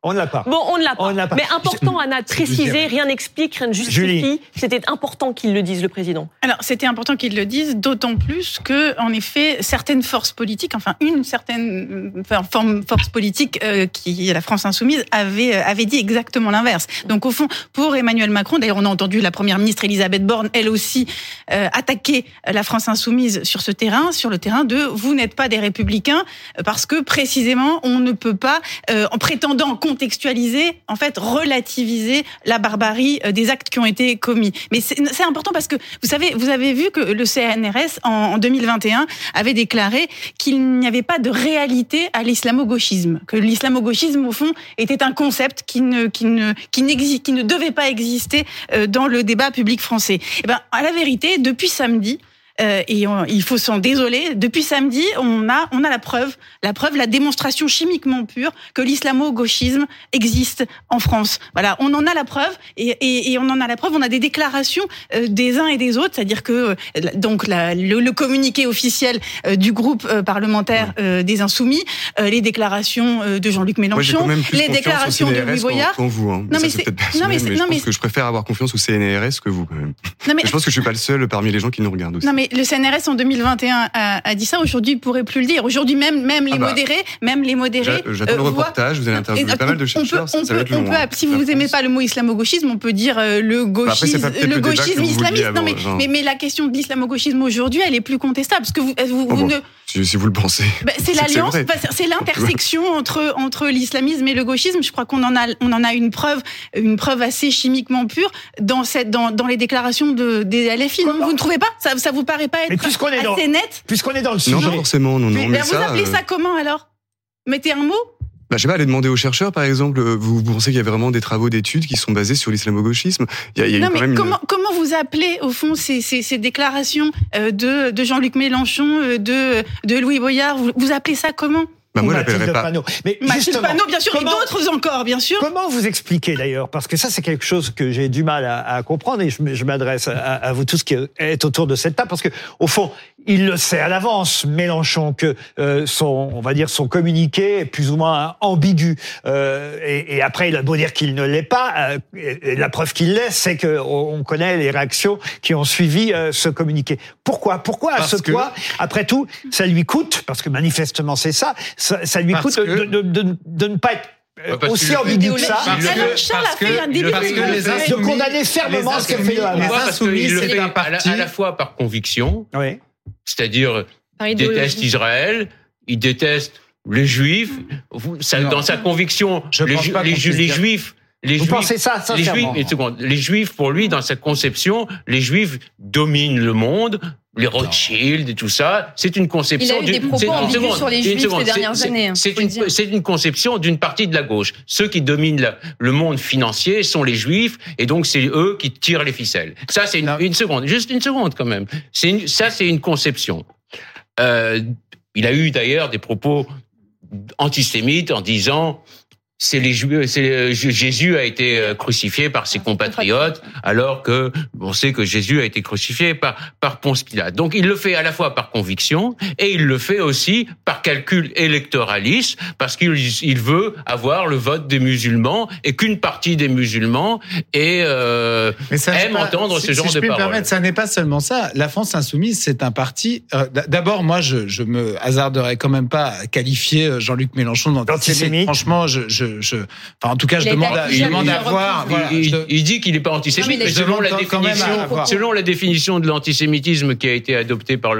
On ne l'a pas. Bon, on ne l'a pas. Mais important, Anna, de préciser, rien n'explique, rien ne justifie. C'était important qu'il le dise, le président. Alors, c'était important qu'il le dise, d'autant plus que, en effet, certaines forces politiques, enfin, une certaine enfin, forme, force politique euh, qui est la France insoumise, avait, euh, avait dit exactement l'inverse. Donc, au fond, pour Emmanuel Macron, d'ailleurs, on a entendu la première ministre Elisabeth Borne, elle aussi, euh, attaquer la France insoumise sur ce terrain, sur le terrain de vous n'êtes pas des républicains, parce que précisément, on ne peut pas, en prétendant contextualiser, en fait, relativiser la barbarie euh, des actes qui ont été commis. Mais c'est important parce que vous savez, vous avez vu que le CNRS en 2021 avait déclaré qu'il n'y avait pas de réalité à l'islamo-gauchisme, que l'islamo-gauchisme au fond était un concept qui ne qui ne qui n'existe, qui ne devait pas exister euh, dans le débat public français. Et eh ben, à la vérité, depuis samedi, euh, et il faut s'en désoler. Depuis samedi, on a, on a la preuve, la preuve, la démonstration chimiquement pure que l'islamo-gauchisme existe en France. Voilà, on en a la preuve et, et, et, on en a la preuve. On a des déclarations euh, des uns et des autres, c'est-à-dire que euh, donc la, le, communiqué officiel du groupe parlementaire des Insoumis, les déclarations de Jean-Luc Mélenchon, les déclarations de Louis Boyard. vous, hein. Non mais c'est non mais, je pense que je préfère avoir confiance au CNRS que vous quand même. Non, mais... Je pense que je suis pas le seul parmi les gens qui nous regardent aussi. Non mais le CNRS en 2021 a, dit ça. Aujourd'hui, il pourrait plus le dire. Aujourd'hui, même, même les ah bah. modérés, même les modérés. J'attends le euh, reportage. Vous allez interviewer pas mal de chercheurs. On peut, on peut, si vous aimez pas le mot islamo-gauchisme, on peut dire euh, le bah, gauchisme, le gauchisme islamiste. Non, mais, mais, mais, la question de l'islamo-gauchisme aujourd'hui, elle est plus contestable parce que vous, vous, oh ne si, vous le pensez. Bah, c'est [LAUGHS] l'alliance, c'est l'intersection entre entre l'islamisme et le gauchisme. Je crois qu'on en a on en a une preuve, une preuve assez chimiquement pure dans cette dans, dans les déclarations de des LFI. Non, vous ne trouvez pas? Ça ça vous paraît pas être assez net Puisqu'on est dans le sujet. Non, pas forcément. Non, non. Mais, vous appelez ça euh, comment alors? Mettez un mot? Bah, je sais pas, aller demander aux chercheurs, par exemple, euh, vous, pensez qu'il y a vraiment des travaux d'études qui sont basés sur l'islamo-gauchisme? Il y a, non, mais comment, comment vous appelez, au fond, ces, ces, ces déclarations euh, de, de Jean-Luc Mélenchon, de, de Louis Boyard? Vous, vous appelez ça comment? Bah moi, Mathilde pas. Panot. Mais Mathilde Panot, bien sûr, et d'autres encore, bien sûr. Comment vous expliquez d'ailleurs? Parce que ça, c'est quelque chose que j'ai du mal à, à, comprendre et je, je m'adresse à, à, vous tous qui êtes autour de cette table parce que, au fond, il le sait à l'avance, Mélenchon, que euh, son, on va dire, son communiqué est plus ou moins ambigu. Euh, et, et, après, il a beau dire qu'il ne l'est pas. Euh, et, la preuve qu'il l'est, c'est que on connaît les réactions qui ont suivi euh, ce communiqué. Pourquoi? Pourquoi à ce point Après tout, ça lui coûte, parce que manifestement c'est ça, ça, ça lui coûte de, de, de, de, ne pas être aussi ambigu que ça. Charles a fait un début de condamner fermement ce que fait le Hamas. Parce qu'il le fait à la fois par conviction, oui. C'est-à-dire, il déteste Israël, il déteste les Juifs. dans sa conviction, les, Juifs les Vous juifs, pensez ça, les juifs, les juifs, pour lui, dans sa conception, les juifs dominent le monde, les Rothschild et tout ça. C'est une conception. Il a eu des propos ambigus sur les juifs ces dernières années. Hein, c'est une, une, conception d'une partie de la gauche. Ceux qui dominent le monde financier sont les juifs, et donc c'est eux qui tirent les ficelles. Ça, c'est une, une, seconde, juste une seconde quand même. Une, ça, c'est une conception. Euh, il a eu d'ailleurs des propos antisémites en disant c'est les c'est Jésus a été euh, crucifié par ses compatriotes, alors que on sait que Jésus a été crucifié par par Ponce Pilate. Donc il le fait à la fois par conviction et il le fait aussi par calcul électoraliste, parce qu'il il veut avoir le vote des musulmans et qu'une partie des musulmans et euh, aime entendre ce genre si de je paroles. Permettre, ça n'est pas seulement ça. La France insoumise, c'est un parti. Euh, d'abord, moi, je, je me hasarderais quand même pas à qualifier Jean-Luc Mélenchon d'antisémite. Franchement, je, je je, enfin, en tout cas, je demande, à, je demande à voir. il, dit qu'il n'est pas antisémite, mais, selon, la définition, selon la définition de l'antisémitisme qui a été adoptée par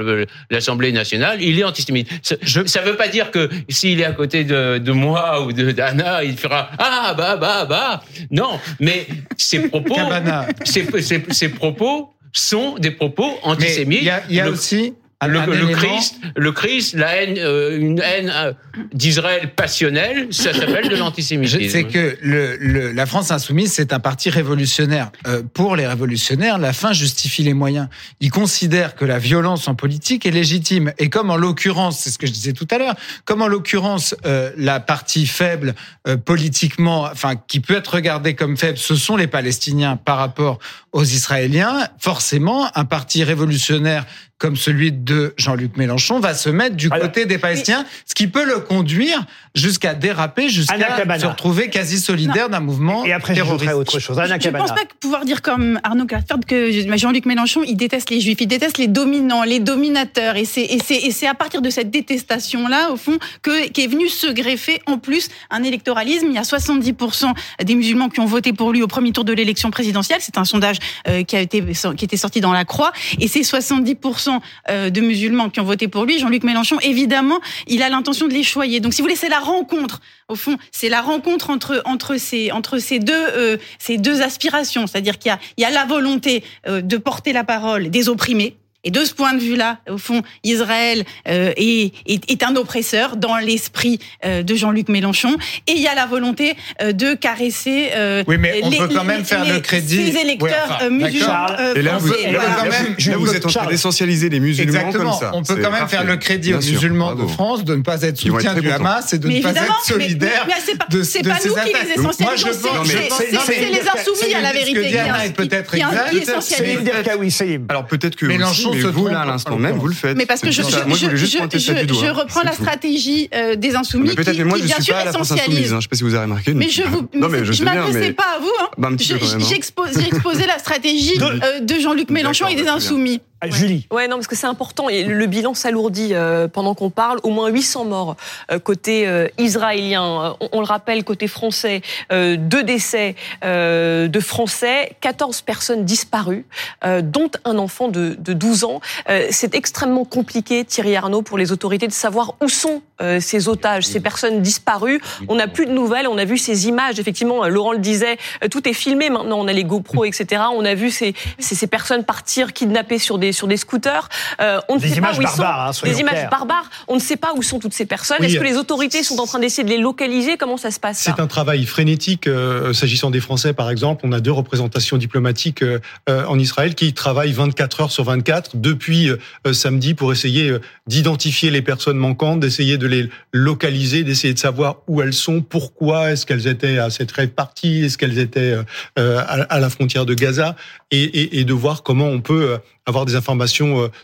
l'Assemblée nationale, il est antisémite. Ça ne veut pas dire que s'il est à côté de, de moi ou de d'Anna, il fera ah bah bah bah. Non, mais ses [LAUGHS] propos, ses, ses, ses propos sont des propos antisémites. Il y a, y a aussi le, Christ, le Christ, la haine, euh, une haine euh, d'Israël passionnelle, ça s'appelle de l'antisémitisme. C'est que le, la France insoumise, c'est un parti révolutionnaire. Euh, pour les révolutionnaires, la fin justifie les moyens. Ils considèrent que la violence en politique est légitime. Et comme en l'occurrence, c'est ce que je disais tout à l'heure, comme en l'occurrence la partie faible politiquement, enfin qui peut être regardée comme faible, ce sont les Palestiniens par rapport aux Israéliens. Forcément, un parti révolutionnaire comme celui de Jean-Luc Mélenchon, va se mettre du côté des Palestiniens, ce qui peut le conduire jusqu'à déraper, jusqu'à se retrouver quasi solidaire d'un mouvement Et après, terroriste. je autre chose. je ne pense pas pouvoir dire comme Arnaud Carter que Jean-Luc Mélenchon, il déteste les juifs, il déteste les dominants, les dominateurs. Et c'est à partir de cette détestation-là, au fond, que qu'est venu se greffer en plus un électoralisme. Il y a 70% des musulmans qui ont voté pour lui au premier tour de l'élection présidentielle. C'est un sondage euh, qui a été qui était sorti dans la Croix. Et c'est 70% euh, de musulmans qui ont voté pour lui, Jean-Luc Mélenchon, évidemment, il a l'intention de les choyer. Donc, si vous voulez, c'est la rencontre. Au fond, c'est la rencontre entre entre ces entre ces deux euh, ces deux aspirations, c'est-à-dire qu'il y a il y a la volonté euh, de porter la parole des opprimés et de ce point de vue-là, au fond, Israël euh, est, est, est, un oppresseur dans l'esprit euh, de Jean-Luc Mélenchon. Et il y a la volonté euh, de caresser euh, oui, mais on les, peut quand même faire les, le crédit. les électeurs ouais, musulmans et là, vous, là, quand même, là, vous êtes en train d'essentialiser les musulmans Exactement. comme ça. On peut quand même faire le crédit aux musulmans de France de ne pas être soutien du Hamas et de ne pas être solidaire de C'est pas nous qui les essentialisons, c'est les insoumis à la vérité. Diana est peut-être exact. Alors peut-être que Mélenchon se vous, là, à l'instant même, vous le faites. Mais parce que je, je, je, je reprends la stratégie euh, des insoumis qui, peut-être, mais moi, qui je bien suis sûr pas à la France insoumise. Hein, je sais pas si vous avez remarqué. Mais je vous, [LAUGHS] non, mais je, je m'adressais pas à vous. Hein. Bah, J'ai exposé la stratégie [LAUGHS] euh, de Jean-Luc Mélenchon et des insoumis. Ouais. Julie. Ouais, non, parce que c'est important. Et le bilan s'alourdit euh, pendant qu'on parle. Au moins 800 morts euh, côté euh, israélien. On, on, le rappelle, côté français, euh, deux décès euh, de Français, 14 personnes disparues, euh, dont un enfant de, de 12 ans. c'est extrêmement compliqué, Thierry Arnaud, pour les autorités de savoir où sont ces otages, ces personnes disparues. On n'a plus de nouvelles. On a vu ces images. Effectivement, Laurent le disait, tout est filmé maintenant. On a les GoPro, etc. On a vu ces, ces, ces personnes partir kidnappées sur des sur des scooters. Euh, on ne des sait pas où ils sont. Hein, des images barbares. On ne sait pas où sont toutes ces personnes. Oui, Est-ce que les autorités sont en train d'essayer de les localiser? Comment ça se passe C'est un travail frénétique. Euh, S'agissant des Français, par exemple, on a deux représentations diplomatiques euh, en Israël qui travaillent 24 heures sur 24 depuis samedi pour essayer d'identifier les personnes manquantes, d'essayer de les localiser, d'essayer de savoir où elles sont, pourquoi est-ce qu'elles étaient à cette rêve partie, est-ce qu'elles étaient à, à, la frontière de Gaza, et, et, et de voir comment on peut avoir des informations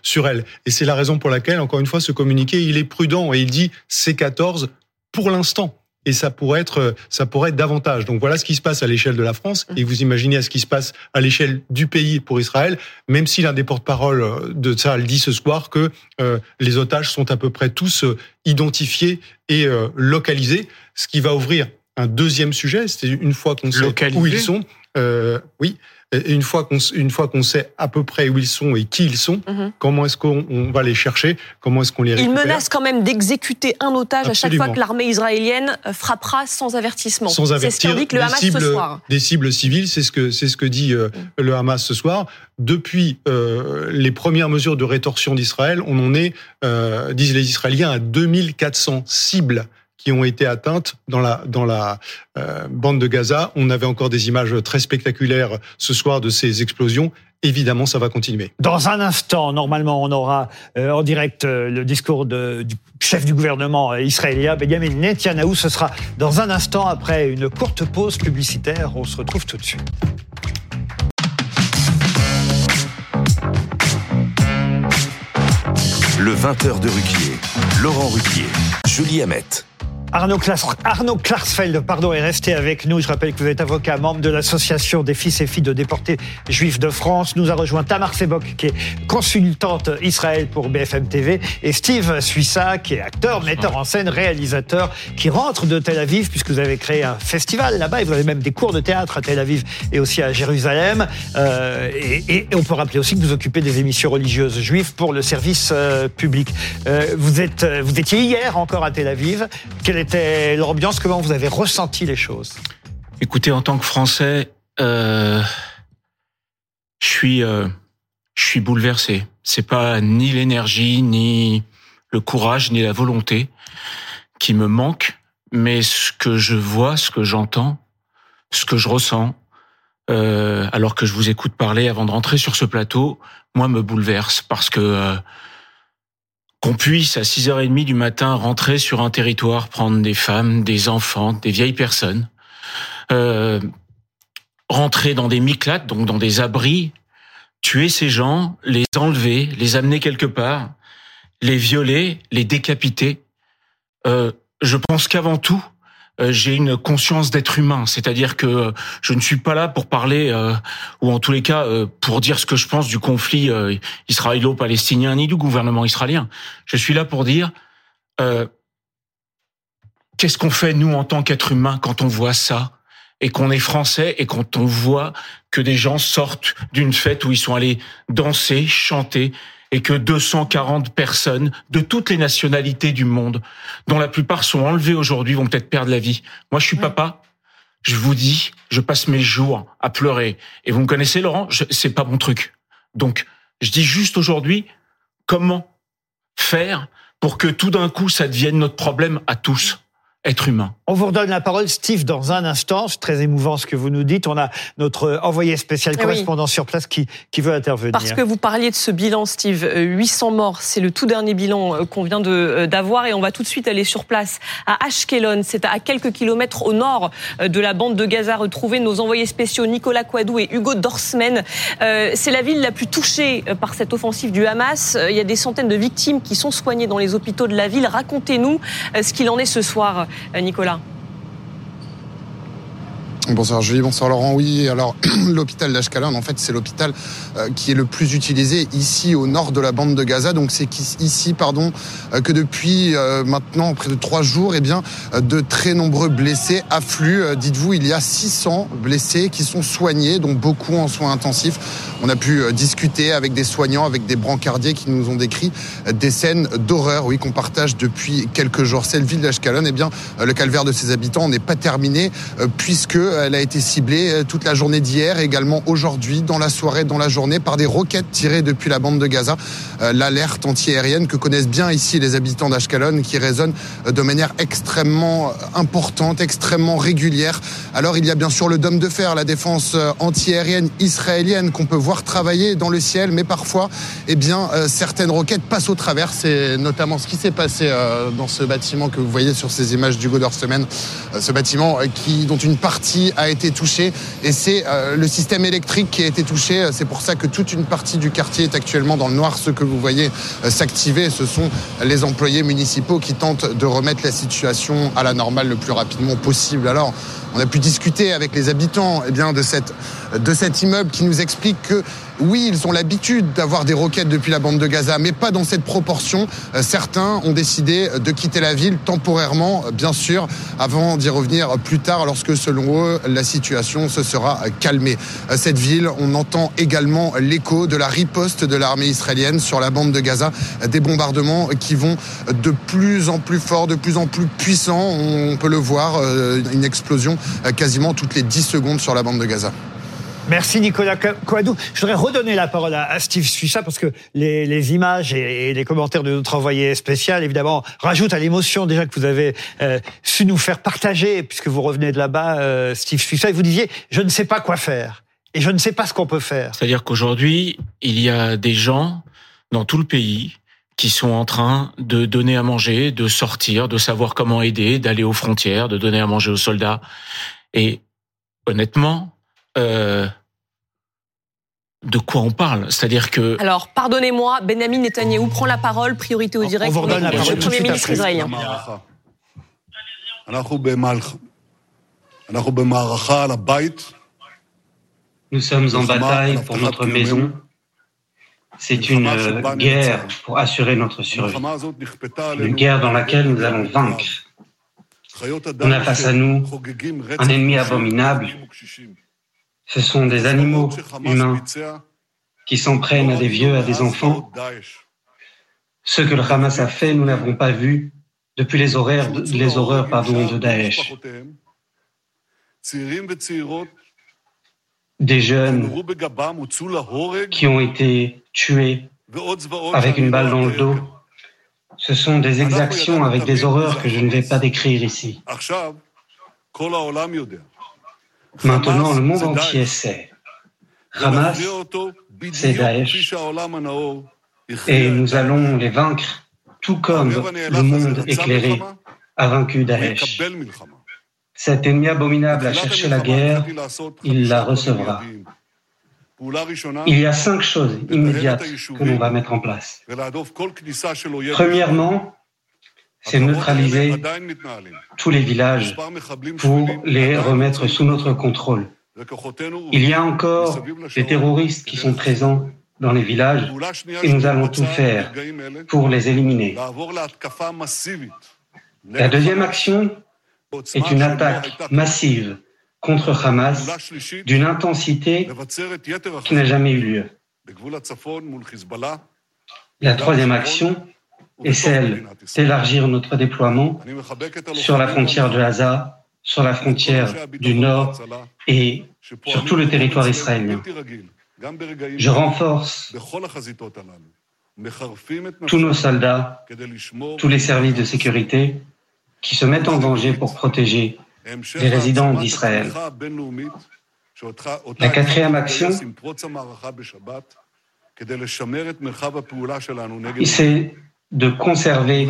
sur elles. Et c'est la raison pour laquelle, encore une fois, ce communiqué, il est prudent et il dit C14 pour l'instant. Et ça pourrait être ça pourrait être davantage. Donc voilà ce qui se passe à l'échelle de la France. Et vous imaginez à ce qui se passe à l'échelle du pays pour Israël, même si l'un des porte-parole de Tsahal dit ce soir que euh, les otages sont à peu près tous identifiés et euh, localisés, ce qui va ouvrir un deuxième sujet, c'est une fois qu'on sait où ils sont, euh, oui, et une fois qu'on une fois qu'on sait à peu près où ils sont et qui ils sont, mm -hmm. comment est-ce qu'on va les chercher, comment est-ce qu'on les récupère Ils menacent quand même d'exécuter un otage Absolument. à chaque fois que l'armée israélienne frappera sans avertissement. Sans avertir. C'est ce qu'indique le Hamas cibles, ce soir. Des cibles civiles, c'est ce que c'est ce que dit euh, mm. le Hamas ce soir. Depuis euh, les premières mesures de rétorsion d'Israël, on en est, euh, disent les Israéliens, à 2400 cibles qui ont été atteintes dans la dans la euh, bande de Gaza. On avait encore des images très spectaculaires ce soir de ces explosions. Évidemment, ça va continuer. Dans un instant, normalement, on aura euh, en direct euh, le discours de, du chef du gouvernement israélien, Benjamin Netanyahu. Ce sera dans un instant après une courte pause publicitaire. On se retrouve tout de suite. Le 20h de Ruquier. Laurent Ruquier. Julie Hamet. Arnaud, Klas, Arnaud Klarsfeld pardon, est resté avec nous. Je rappelle que vous êtes avocat, membre de l'association des fils et filles de déportés juifs de France. Nous a rejoint Tamar Sebok, qui est consultante Israël pour BFM TV, et Steve Suissa, qui est acteur, metteur en scène, réalisateur, qui rentre de Tel Aviv, puisque vous avez créé un festival là-bas, et vous avez même des cours de théâtre à Tel Aviv et aussi à Jérusalem. Euh, et, et, on peut rappeler aussi que vous occupez des émissions religieuses juives pour le service euh, public. Euh, vous, êtes, vous étiez hier encore à Tel Aviv. Était l'ambiance Comment vous avez ressenti les choses? Écoutez, en tant que Français, euh, je suis, euh, je suis bouleversé. C'est pas ni l'énergie, ni le courage, ni la volonté qui me manque, mais ce que je vois, ce que j'entends, ce que je ressens, euh, alors que je vous écoute parler avant de rentrer sur ce plateau, moi me bouleverse parce que euh, qu'on puisse à 6h30 du matin rentrer sur un territoire, prendre des femmes, des enfants, des vieilles personnes, euh, rentrer dans des miclates, donc dans des abris, tuer ces gens, les enlever, les amener quelque part, les violer, les décapiter. Euh, je pense qu'avant tout, j'ai une conscience d'être humain, c'est-à-dire que je ne suis pas là pour parler, euh, ou en tous les cas pour dire ce que je pense du conflit israélo-palestinien ni du gouvernement israélien. Je suis là pour dire qu'est-ce qu'on fait nous en tant qu'être humain quand on voit ça et qu'on est français et quand on voit que des gens sortent d'une fête où ils sont allés danser, chanter et que 240 personnes de toutes les nationalités du monde, dont la plupart sont enlevées aujourd'hui, vont peut-être perdre la vie. Moi, je suis papa. Je vous dis, je passe mes jours à pleurer. Et vous me connaissez, Laurent, c'est pas mon truc. Donc, je dis juste aujourd'hui, comment faire pour que tout d'un coup, ça devienne notre problème à tous? Être humain. On vous redonne la parole, Steve, dans un instant. C'est très émouvant ce que vous nous dites. On a notre envoyé spécial eh correspondant sur place qui, qui veut intervenir. Parce que vous parliez de ce bilan, Steve. 800 euh, morts, c'est le tout dernier bilan euh, qu'on vient euh, d'avoir et on va tout de suite aller sur place à Ashkelon. C'est à quelques kilomètres au nord de la bande de Gaza. Retrouver nos envoyés spéciaux Nicolas Kouadou et Hugo Dorsmen. C'est la ville la plus touchée par cette offensive du Hamas. Il y a des centaines de victimes qui sont soignées dans les hôpitaux de la ville. Racontez-nous ce qu'il en est ce soir. Euh, Nicolas Bonsoir Julie, bonsoir Laurent. Oui, alors [CLEARS THROAT] l'hôpital d'Ashkelon, en fait, c'est l'hôpital euh, qui est le plus utilisé ici au nord de la bande de Gaza. Donc c'est ici, pardon, euh, que depuis euh, maintenant près de trois jours, eh bien, de très nombreux blessés affluent. Dites-vous, il y a 600 blessés qui sont soignés, dont beaucoup en soins intensifs. On a pu discuter avec des soignants, avec des brancardiers qui nous ont décrit des scènes d'horreur, oui, qu'on partage depuis quelques jours. Cette ville d'Ashkelon, eh bien, le calvaire de ses habitants n'est pas terminé puisque elle a été ciblée euh, toute la journée d'hier, également aujourd'hui, dans la soirée, dans la journée, par des roquettes tirées depuis la bande de Gaza. Euh, l'alerte antiaérienne que connaissent bien ici les habitants d'Ashkelon, qui résonne euh, de manière extrêmement importante, extrêmement régulière. Alors il y a bien sûr le dôme de fer, la défense antiaérienne israélienne qu'on peut voir travailler dans le ciel, mais parfois, eh bien, certaines roquettes passent au travers. C'est notamment ce qui s'est passé dans ce bâtiment que vous voyez sur ces images du Godor Semaine. Ce bâtiment dont une partie a été touché et c'est euh, le système électrique qui a été touché. C'est pour ça que toute une partie du quartier est actuellement dans le noir. Ce que vous voyez euh, s'activer, ce sont les employés municipaux qui tentent de remettre la situation à la normale le plus rapidement possible. Alors, on a pu discuter avec les habitants eh bien, de, cette, de cet immeuble qui nous explique que oui, ils ont l'habitude d'avoir des roquettes depuis la bande de Gaza, mais pas dans cette proportion. Euh, certains ont décidé de quitter la ville temporairement, bien sûr, avant d'y revenir plus tard, lorsque, selon eux, la situation se sera calmée. Euh, cette ville, on entend également l'écho de la riposte de l'armée israélienne sur la bande de Gaza, des bombardements qui vont de plus en plus forts, de plus en plus puissants. On peut le voir, euh, une explosion quasiment toutes les 10 secondes sur la bande de Gaza. Merci Nicolas Coadou. Je voudrais redonner la parole à Steve Suissa parce que les, images et, les commentaires de notre envoyé spécial, évidemment, rajoutent à l'émotion déjà que vous avez euh, su nous faire partager, puisque vous revenez de là-bas, euh, Steve Suissa, et vous disiez, je ne sais pas quoi faire. Et je ne sais pas ce qu'on peut faire. C'est-à-dire qu'aujourd'hui, il y a des gens dans tout le pays qui sont en train de donner à manger, de sortir, de savoir comment aider, d'aller aux frontières, de donner à manger aux soldats. Et honnêtement, euh, de quoi on parle? C'est-à-dire que. Alors, pardonnez-moi, Benjamin Netanyahou prend la parole, priorité au direct. On vous redonne la parole. Le Premier ministre israélien. Nous sommes en bataille pour notre maison. C'est une guerre pour assurer notre survie. Une guerre dans laquelle nous allons vaincre. On a face à nous un ennemi abominable ce sont des animaux humains qui s'en prennent à des vieux, à des enfants. Ce que le Hamas a fait, nous n'avons pas vu depuis les, horaires, les horreurs pardon, de Daesh. Des jeunes qui ont été tués avec une balle dans le dos. Ce sont des exactions avec des horreurs que je ne vais pas décrire ici. Maintenant, le monde entier sait. Hamas, c'est Daesh. Et nous allons les vaincre, tout comme le monde éclairé a vaincu Daesh. Cet ennemi abominable a cherché la guerre, il la recevra. Il y a cinq choses immédiates que l'on va mettre en place. Premièrement, c'est neutraliser tous les villages pour les remettre sous notre contrôle. Il y a encore des terroristes qui sont présents dans les villages et nous allons tout faire pour les éliminer. La deuxième action est une attaque massive contre Hamas d'une intensité qui n'a jamais eu lieu. La troisième action est celle d'élargir notre déploiement sur la frontière de Gaza, sur la frontière du Nord et sur tout le territoire israélien. Je renforce tous nos soldats, tous les services de sécurité qui se mettent en danger pour protéger les résidents d'Israël. La quatrième action, c'est de conserver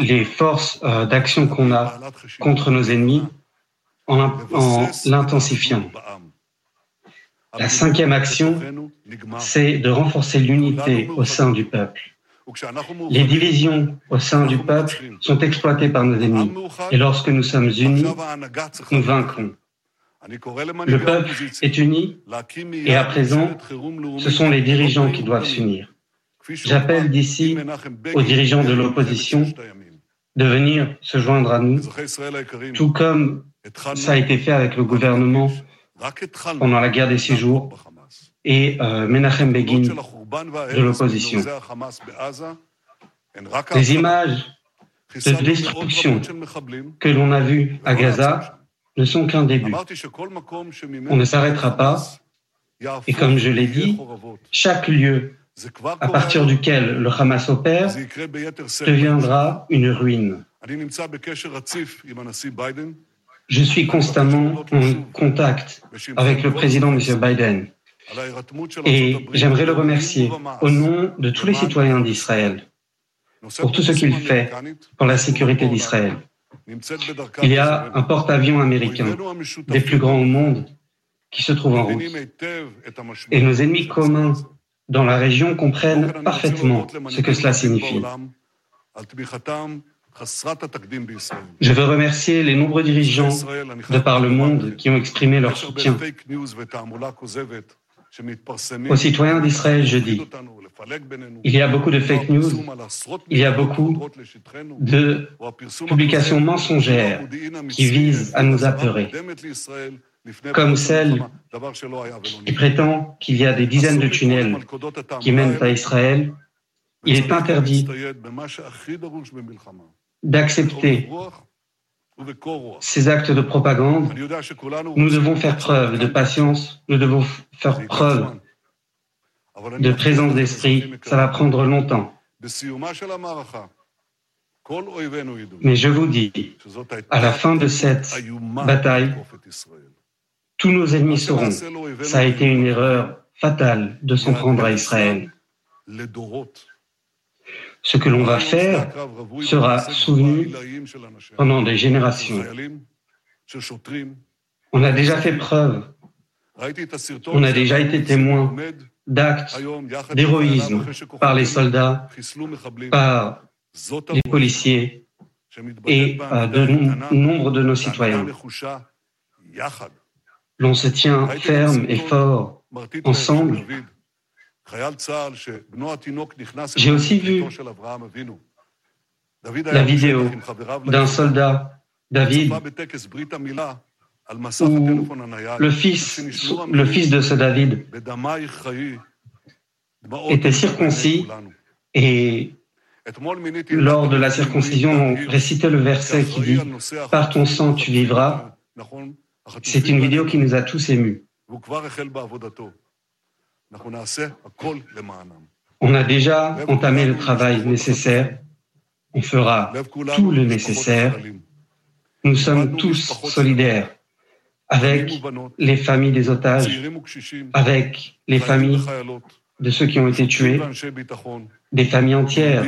les forces euh, d'action qu'on a contre nos ennemis en, en l'intensifiant. La cinquième action, c'est de renforcer l'unité au sein du peuple. Les divisions au sein du peuple sont exploitées par nos ennemis. Et lorsque nous sommes unis, nous vaincrons. Le peuple est uni et à présent, ce sont les dirigeants qui doivent s'unir. J'appelle d'ici aux dirigeants de l'opposition de venir se joindre à nous, tout comme ça a été fait avec le gouvernement pendant la guerre des six jours et euh, Menachem Begin de l'opposition. Les images de destruction que l'on a vues à Gaza ne sont qu'un début. On ne s'arrêtera pas. Et comme je l'ai dit, chaque lieu à partir duquel le Hamas opère deviendra une ruine. Je suis constamment en contact avec le président M. Biden et j'aimerais le remercier au nom de tous les citoyens d'Israël pour tout ce qu'il fait pour la sécurité d'Israël. Il y a un porte-avions américain, des plus grands au monde, qui se trouve en route. Et nos ennemis communs dans la région comprennent parfaitement ce que cela signifie. Je veux remercier les nombreux dirigeants de par le monde qui ont exprimé leur soutien. Aux citoyens d'Israël, je dis, il y a beaucoup de fake news, il y a beaucoup de publications mensongères qui visent à nous apeurer, comme celle qui prétend qu'il y a des dizaines de tunnels qui mènent à Israël. Il est interdit d'accepter ces actes de propagande, nous devons faire preuve de patience, nous devons faire preuve de présence d'esprit. Ça va prendre longtemps. Mais je vous dis, à la fin de cette bataille, tous nos ennemis sauront, ça a été une erreur fatale de s'en prendre à Israël. Ce que l'on va faire sera souvenu pendant des générations. On a déjà fait preuve, on a déjà été témoin d'actes d'héroïsme par les soldats, par les policiers et de nombre de nos citoyens. L'on se tient ferme et fort ensemble j'ai aussi vu la vidéo d'un soldat, David, où le fils, le fils de ce David était circoncis et lors de la circoncision, on récitait le verset qui dit Par ton sang tu vivras. C'est une vidéo qui nous a tous émus. On a déjà entamé le travail nécessaire. On fera tout le nécessaire. Nous sommes tous solidaires avec les familles des otages, avec les familles de ceux qui ont été tués. Des familles entières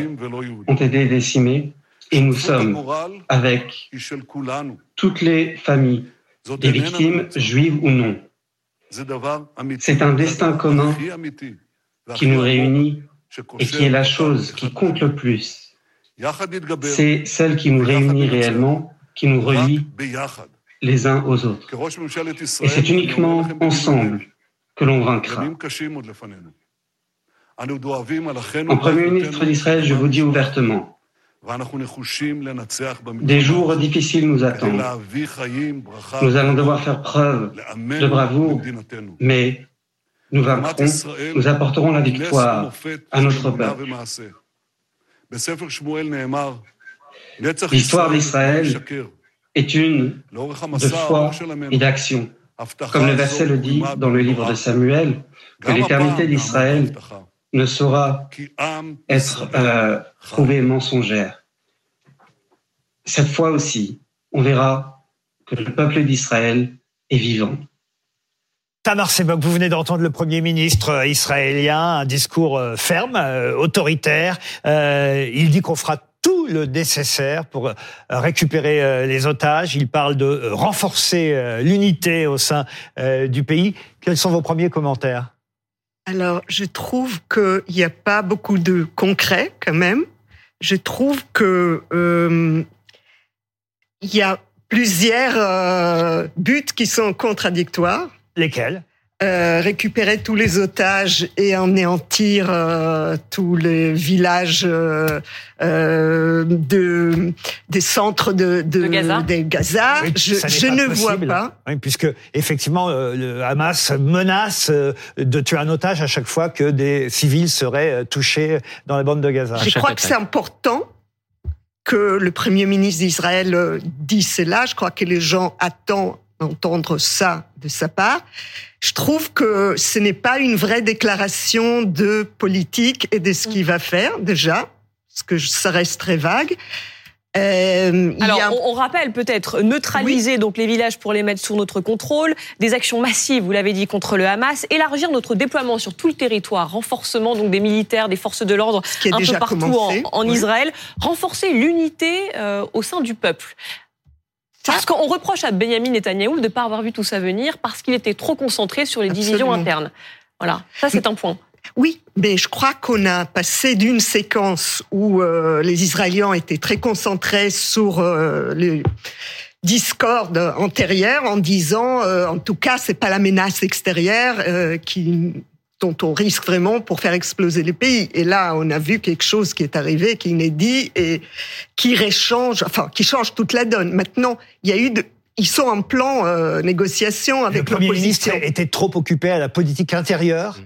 ont été décimées et nous sommes avec toutes les familles des victimes juives ou non. C'est un destin commun qui nous réunit et qui est la chose qui compte le plus. C'est celle qui nous réunit réellement, qui nous relie les uns aux autres. Et c'est uniquement ensemble que l'on vaincra. En Premier ministre d'Israël, je vous dis ouvertement, des jours difficiles nous attendent. Nous allons devoir faire preuve de bravoure, mais nous vaincrons, nous apporterons la victoire à notre peuple. L'histoire d'Israël est une de foi et d'action. Comme le verset le dit dans le livre de Samuel, que l'éternité d'Israël ne saura être euh, trouvée mensongère. Cette fois aussi, on verra que le peuple d'Israël est vivant. Tamar Sebok, vous venez d'entendre le Premier ministre euh, israélien, un discours euh, ferme, autoritaire. il dit qu'on fera tout le nécessaire pour récupérer les otages. Il parle de renforcer l'unité au sein du pays. Quels sont vos premiers commentaires? Alors, je trouve qu'il n'y a pas beaucoup de concret quand même. Je trouve que euh, il y a plusieurs euh, buts qui sont contradictoires. Lesquels? Euh, récupérer tous les otages et anéantir euh, tous les villages euh, euh de des centres de, de, Gaza. Gaza. je, je ne vois pas. Oui, puisque effectivement, le Hamas menace de tuer un otage à chaque fois que des civils seraient touchés dans la bande de Gaza. Je crois que c'est important que le premier ministre d'Israël dise cela. Je crois que les gens attendent d'entendre ça de sa part. Je trouve que ce n'est pas une vraie déclaration de politique et de ce qu'il va faire déjà, parce que ça reste très vague. Euh, Alors, on, rappelle peut-être neutraliser donc les villages pour les mettre sous notre contrôle, des actions massives, vous l'avez dit, contre le Hamas, élargir notre déploiement sur tout le territoire, renforcement donc des militaires, des forces de l'ordre un peu partout en, Israël, renforcer l'unité euh, au sein du peuple. Parce qu'on reproche à Benjamin Netanyahu de ne pas avoir vu tout ça venir parce qu'il était trop concentré sur les divisions internes. Voilà, ça c'est un point. Oui, mais je crois qu'on a passé d'une séquence où euh, les Israéliens étaient très concentrés sur euh, les discordes antérieures en disant, euh, en tout cas, c'est pas la menace extérieure qui dont on risque vraiment pour faire exploser les pays. Et là, on a vu quelque chose qui est arrivé, qui est inédit et qui réchange, enfin, qui change toute la donne. Maintenant, il y a eu de, ils sont en plan euh, négociation avec l'opposition. Le Premier ministre était trop occupé à la politique intérieure.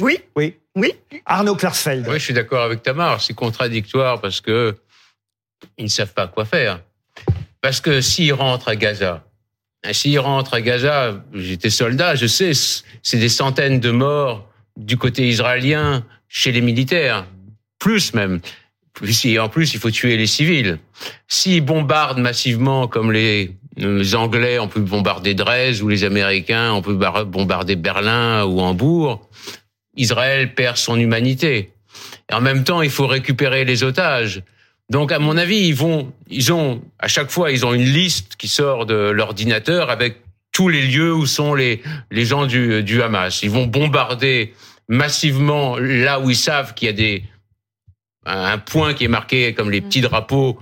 Oui. Oui. Oui. Arnaud Klarsfeld. Oui, je suis d'accord avec Tamar. C'est contradictoire parce que ils ne savent pas quoi faire. Parce que s'ils rentrent à Gaza, S'ils rentrent à Gaza, j'étais soldat, je sais, c'est des centaines de morts du côté israélien chez les militaires, plus même. En plus, il faut tuer les civils. S'ils bombardent massivement comme les, Anglais ont pu bombarder Dresde ou les Américains ont pu bombarder Berlin ou Hambourg, Israël perd son humanité. Et en même temps, il faut récupérer les otages. Donc, à mon avis, ils vont, ils ont, à chaque fois, ils ont une liste qui sort de l'ordinateur avec tous les lieux où sont les, les gens du, du Hamas. Ils vont bombarder massivement là où ils savent qu'il y a des, un point qui est marqué comme les petits drapeaux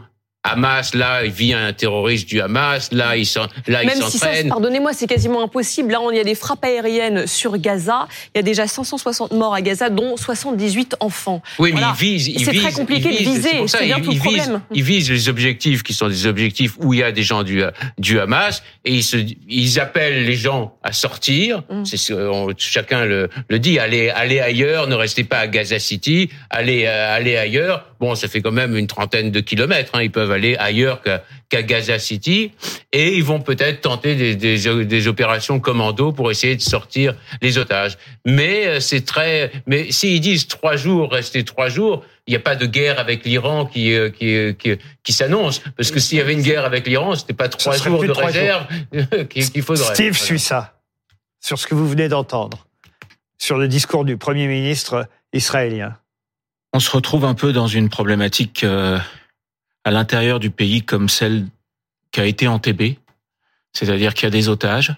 Hamas, là, il vit un terroriste du Hamas, là, il s'entraîne. pardonnez-moi, c'est quasiment impossible. Là, il y a des frappes aériennes sur Gaza. Il y a déjà 560 morts à Gaza, dont 78 enfants. Oui, mais ils visent. C'est très compliqué de viser. C'est bien tout le problème. Ils visent les objectifs qui sont des objectifs où il y a des gens du, du Hamas et ils, se, ils appellent les gens à sortir. Mm. Chacun le, le dit. Allez, allez ailleurs, ne restez pas à Gaza City. Allez, euh, allez ailleurs. Bon, ça fait quand même une trentaine de kilomètres. Hein. Ils peuvent aller ailleurs qu'à Gaza City, et ils vont peut-être tenter des, des, des, opérations commando pour essayer de sortir les otages. Mais euh, c'est très, mais s'ils disent trois jours, rester trois jours, il n'y a pas de guerre avec l'Iran qui euh, qui qui, qui s'annonce, parce que s'il y avait une guerre avec l'Iran, c'était pas trois jours de réserve [LAUGHS] qu'il faudrait. Steve suit ça sur ce que vous venez d'entendre, sur le discours du premier ministre israélien. On se retrouve un peu dans une problématique euh, à l'intérieur du pays comme celle qui a été en TB, c'est-à-dire qu'il y a des otages,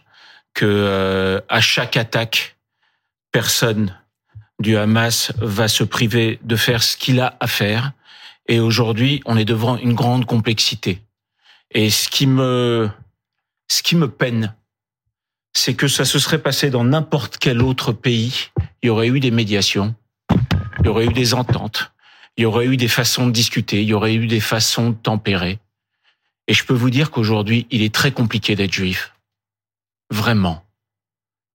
que euh, à chaque attaque, personne du Hamas va se priver de faire ce qu'il a à faire. Et aujourd'hui, on est devant une grande complexité. Et ce qui me, ce qui me peine, c'est que ça se serait passé dans n'importe quel autre pays. Il y aurait eu des médiations, il y aurait eu des ententes, il y aurait eu des façons de discuter, il y aurait eu des façons de tempérer. Et je peux vous dire qu'aujourd'hui, il est très compliqué d'être juif. Vraiment.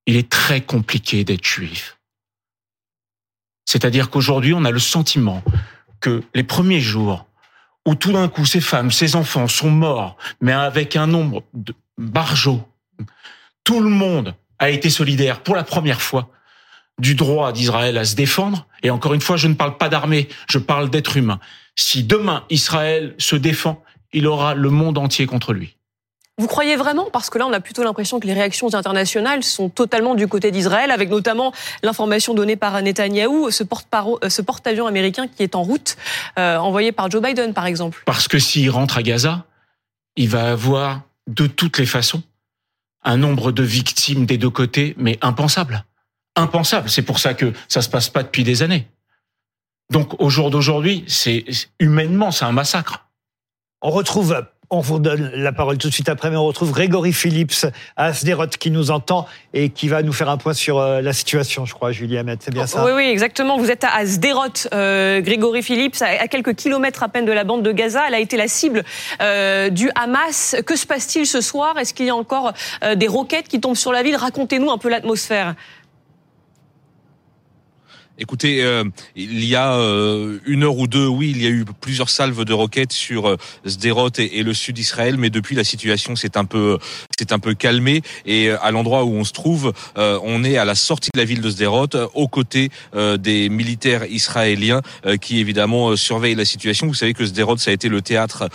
Il est très compliqué d'être juif. C'est-à-dire qu'aujourd'hui, on a le sentiment que les premiers jours où tout d'un coup ces femmes, ces enfants sont morts, mais avec un nombre de barjots, tout le monde a été solidaire pour la première fois du droit d'Israël à se défendre. Et encore une fois, je ne parle pas d'armée, je parle d'être humain. Si demain Israël se défend, il aura le monde entier contre lui. Vous croyez vraiment? Parce que là, on a plutôt l'impression que les réactions internationales sont totalement du côté d'Israël, avec notamment l'information donnée par Netanyahou, ce porte-avions américain qui est en route, euh, envoyé par Joe Biden, par exemple. Parce que s'il rentre à Gaza, il va avoir de toutes les façons un nombre de victimes des deux côtés, mais impensable. Impensable. C'est pour ça que ça se passe pas depuis des années. Donc au jour d'aujourd'hui, c'est humainement, c'est un massacre. On retrouve on vous donne la parole tout de suite après, mais on retrouve Grégory Phillips à Sderot qui nous entend et qui va nous faire un point sur euh, la situation, je crois, Julie Hamet. C'est bien ça? Oui, oui, exactement. Vous êtes à Sderot, euh, Grégory Phillips, à quelques kilomètres à peine de la bande de Gaza. Elle a été la cible euh, du Hamas. Que se passe-t-il ce soir? Est-ce qu'il y a encore des roquettes qui tombent sur la ville? Racontez-nous un peu l'atmosphère. Écoutez, euh, il y a euh, une heure ou deux, oui, il y a eu plusieurs salves de roquettes sur euh, Sderot et, le sud d'Israël, mais depuis la situation s'est un peu, s'est un peu calmée et à l'endroit où on se trouve, on est à la sortie de la ville de Sderot, aux côtés des militaires israéliens qui évidemment surveillent la situation. Vous savez que Sderot, ça a été le théâtre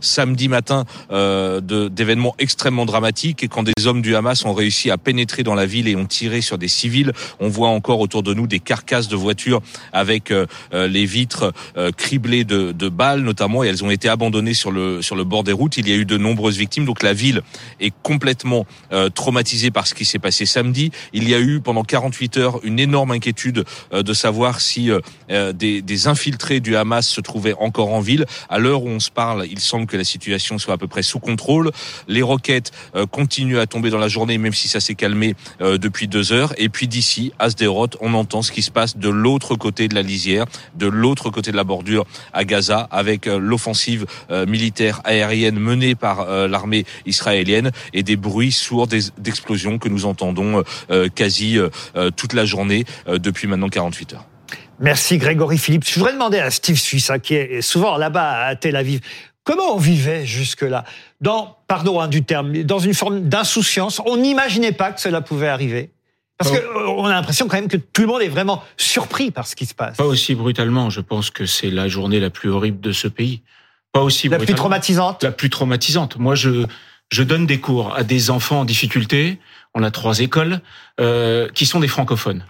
samedi matin d'événements extrêmement dramatiques et quand des hommes du Hamas ont réussi à pénétrer dans la ville et ont tiré sur des civils, on voit encore autour de nous des carcasses de voitures avec euh, euh, les vitres euh, criblées de, de, balles notamment et elles ont été abandonnées sur le sur le bord des routes. Il y a eu de nombreuses victimes, donc la ville est complètement traumatisée par ce qui s'est passé samedi. Il y a eu pendant 48 heures une énorme inquiétude de savoir si des, des infiltrés du Hamas se trouvaient encore en ville. À l'heure où on se parle, il semble que la situation soit à peu près sous contrôle. Les roquettes continuent à tomber dans la journée, même si ça s'est calmé depuis deux heures. Et puis d'ici, à Sderot, on entend ce qui se passe de l'autre côté de la lisière, de l'autre côté de la bordure à Gaza, avec euh, l'offensive euh, militaire aérienne menée par euh, l'armée israélienne et des bruits sourds d'explosions que nous entendons quasi toute la journée depuis maintenant 48 heures. Merci Grégory Philippe. Je voudrais demander à Steve Suisse, qui est souvent là-bas à Tel Aviv, comment on vivait jusque-là? Dans, pardon hein, du terme, dans une forme d'insouciance. On n'imaginait pas que cela pouvait arriver. Parce qu'on a l'impression quand même que tout le monde est vraiment surpris par ce qui se passe. Pas aussi brutalement. Je pense que c'est la journée la plus horrible de ce pays. Pas aussi la plus traumatisante. La plus traumatisante. Moi, je je donne des cours à des enfants en difficulté. On a trois écoles euh, qui sont des francophones.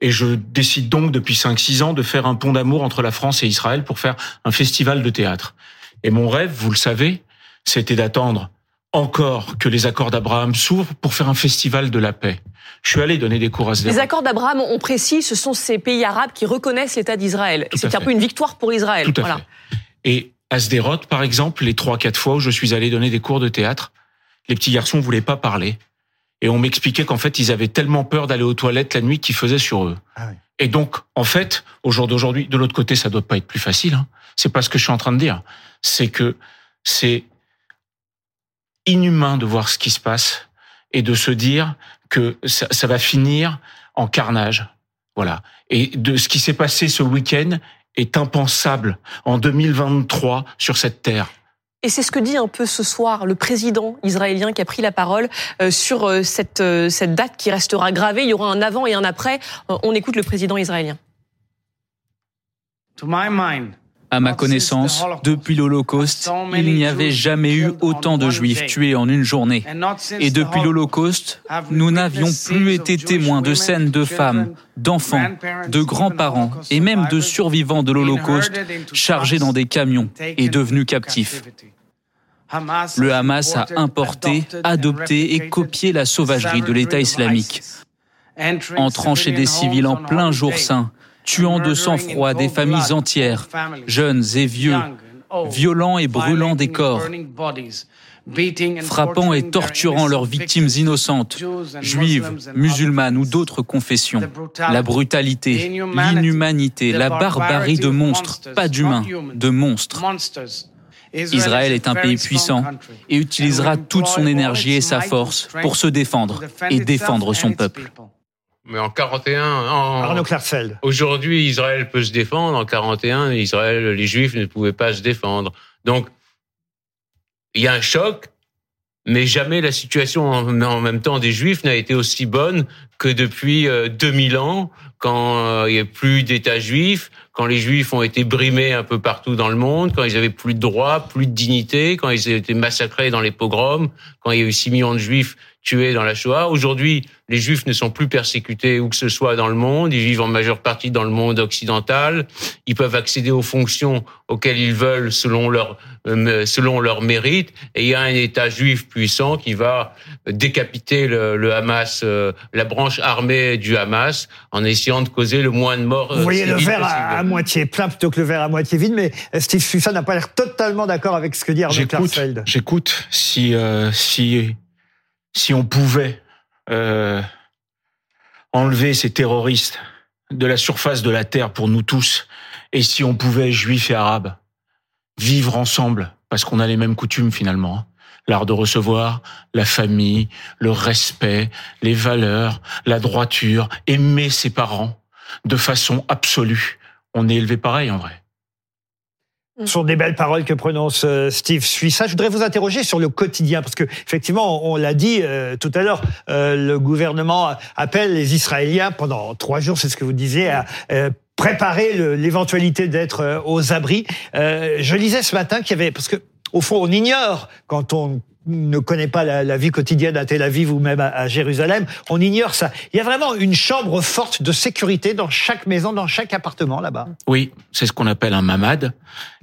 Et je décide donc depuis 5-6 ans de faire un pont d'amour entre la France et Israël pour faire un festival de théâtre. Et mon rêve, vous le savez, c'était d'attendre encore que les accords d'Abraham s'ouvrent pour faire un festival de la paix. Je suis allé donner des cours à Les accords d'Abraham, on précise, ce sont ces pays arabes qui reconnaissent l'État d'Israël. C'est un peu une victoire pour Israël. Tout à fait. Et à Sderot, par exemple, les trois, quatre fois où je suis allé donner des cours de théâtre, les petits garçons voulaient pas parler. Et on m'expliquait qu'en fait, ils avaient tellement peur d'aller aux toilettes la nuit qu'ils faisaient sur eux. Ah Et donc, en fait, au jour d'aujourd'hui, de l'autre côté, ça doit pas être plus facile. Hein. C'est pas ce que je suis en train de dire. C'est que c'est inhumain de voir ce qui se passe et de se dire que ça, ça va finir en carnage. Voilà. Et de ce qui s'est passé ce week-end est impensable en 2023 sur cette terre. Et c'est ce que dit un peu ce soir le président israélien qui a pris la parole euh, sur euh, cette, euh, cette date qui restera gravée. Il y aura un avant et un après. On écoute le président israélien. À ma connaissance, depuis l'Holocauste, il n'y avait jamais eu autant de Juifs tués en une journée. Et depuis l'Holocauste, nous n'avions plus été témoins de scènes de femmes, d'enfants, de grands-parents et même de survivants de l'Holocauste chargés dans des camions et devenus captifs. Le Hamas a importé, adopté et copié la sauvagerie de l'État islamique, entrant chez des civils en plein jour saint, tuant de sang-froid des familles entières, jeunes et vieux, violant et brûlant des corps, frappant et torturant leurs victimes innocentes, juives, musulmanes ou d'autres confessions. La brutalité, l'inhumanité, la barbarie de monstres, pas d'humains, de monstres. Israël est un pays puissant et utilisera toute son énergie et sa force pour se défendre et défendre son peuple. Mais en 41, en... Aujourd'hui, Israël peut se défendre. En 41, Israël, les Juifs ne pouvaient pas se défendre. Donc, il y a un choc, mais jamais la situation en, même temps des Juifs n'a été aussi bonne que depuis 2000 euh, ans, quand euh, il n'y a plus d'État juif, quand les Juifs ont été brimés un peu partout dans le monde, quand ils avaient plus de droits, plus de dignité, quand ils ont été massacrés dans les pogroms, quand il y a eu 6 millions de Juifs tués dans la Shoah. Aujourd'hui, les Juifs ne sont plus persécutés où que ce soit dans le monde. Ils vivent en majeure partie dans le monde occidental. Ils peuvent accéder aux fonctions auxquelles ils veulent selon leur euh, selon leur mérite. Et il y a un État juif puissant qui va décapiter le, Hamas, euh, la branche armée du Hamas, en essayant de causer le moins de morts. Vous voyez le verre à, moitié plein plutôt que le verre à moitié vide, mais Steve Sussa n'a pas l'air totalement d'accord avec ce que dit Arnaud Klarsfeld. J'écoute. Si euh, si si on pouvait euh, enlever ces terroristes de la surface de la terre pour nous tous, et si on pouvait, juifs et arabes, vivre ensemble, parce qu'on a les mêmes coutumes finalement, hein. l'art de recevoir, la famille, le respect, les valeurs, la droiture, aimer ses parents de façon absolue. On est élevé pareil en vrai. Ce sont des belles paroles que prononce euh, Steve Suissa. Je voudrais vous interroger sur le quotidien, parce que effectivement, on l'a dit euh, tout à l'heure, euh, le gouvernement appelle les Israéliens pendant trois jours, c'est ce que vous disiez, à préparer l'éventualité d'être aux abris. je lisais ce matin qu'il y avait, parce que au fond, on ignore quand on ne connaît pas la, vie quotidienne à Tel Aviv ou même à, Jérusalem, on ignore ça. Il y a vraiment une chambre forte de sécurité dans chaque maison, dans chaque appartement là-bas. Oui, c'est ce qu'on appelle un mamad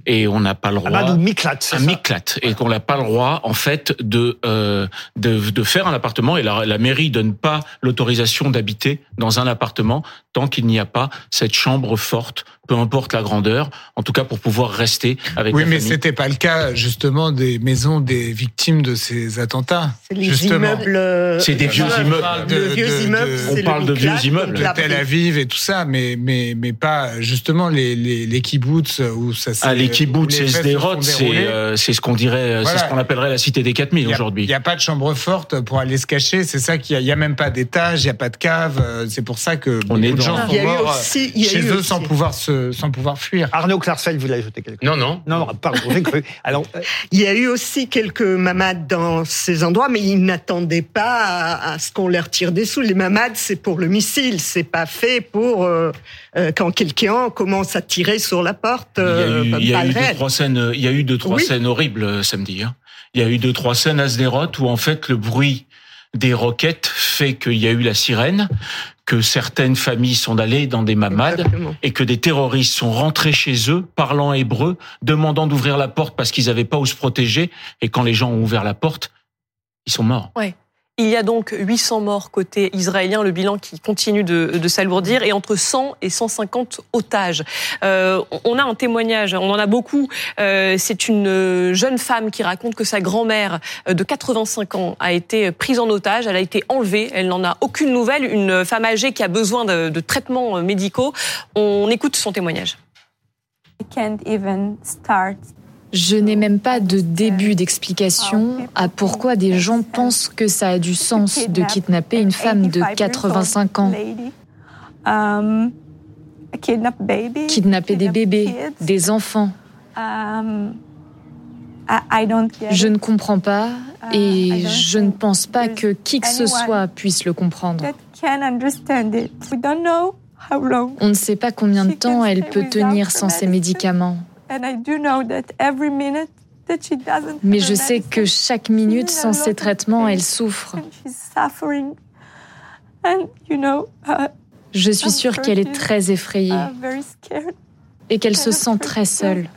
et on n'a pas le droit. Un miklat, un miklat et qu'on n'a pas le droit en fait de euh, de, de, faire un appartement et la, la mairie donne pas l'autorisation d'habiter dans un appartement tant qu'il n'y a pas cette chambre forte, peu importe la grandeur, en tout cas pour pouvoir rester avec. Oui, la mais c'était pas le cas justement des maisons des victimes de ces attentats. C'est les immeubles. Euh, c'est des vieux immeubles. on parle de vieux immeubles. De Tel Aviv et tout ça, mais mais mais pas justement les les, les kibbutz où ça. Ah, les kibbutz et Sderot, c'est euh, c'est ce qu'on dirait, c'est ce qu'on appellerait la cité des 4000 aujourd'hui. Il n'y a pas de chambre forte pour aller se cacher. C'est ça qu'il y a. Il y a même pas d'étage, il y a pas de cave. Euh, c'est pour ça que on est de gens sont morts chez eux sans pouvoir se sans pouvoir fuir. Arnaud Klarsfeld, vous l'avez ajouté quelque chose. Non, non. Non, pardon, j'ai cru. Alors, il y a eu aussi quelques mamades dans ces endroits, mais ils n'attendaient pas à, ce qu'on leur tire des sous. Les mamades, c'est pour le missile, c'est pas fait pour euh, euh, quand quelqu'un commence à tirer sur la porte. il y a eu, deux, trois scènes. Il y a eu deux trois scènes horribles euh, samedi. Hein. Il y a eu deux trois scènes à Sderot où en fait le bruit des roquettes fait qu'il y a eu la sirène, que certaines familles sont allées dans des mamades et que des terroristes sont rentrés chez eux, parlant hébreu, demandant d'ouvrir la porte parce qu'ils n'avaient pas où se protéger. Et quand les gens ont ouvert la porte, ils sont morts. Ouais. Il y a donc 800 morts côté israélien, le bilan qui continue de, s'alourdir, et entre 100 et 150 otages. Euh, on a un témoignage, on en a beaucoup. Euh, c'est une jeune femme qui raconte que sa grand-mère de 85 ans a été prise en otage, elle a été enlevée, elle n'en a aucune nouvelle. Une femme âgée qui a besoin de, de traitements médicaux. On écoute son témoignage. Je n'ai même pas de début d'explication à pourquoi des gens pensent que ça a du sens de kidnapper une femme de 85 ans. Kidnapper des bébés, des enfants. Je ne comprends pas et je ne pense pas que qui que ce soit puisse le comprendre. On ne sait pas combien de temps elle peut tenir sans ses médicaments. Mais je sais que chaque minute sans ces traitements, elle souffre. Je suis sûre qu'elle est très effrayée et qu'elle se sent très seule.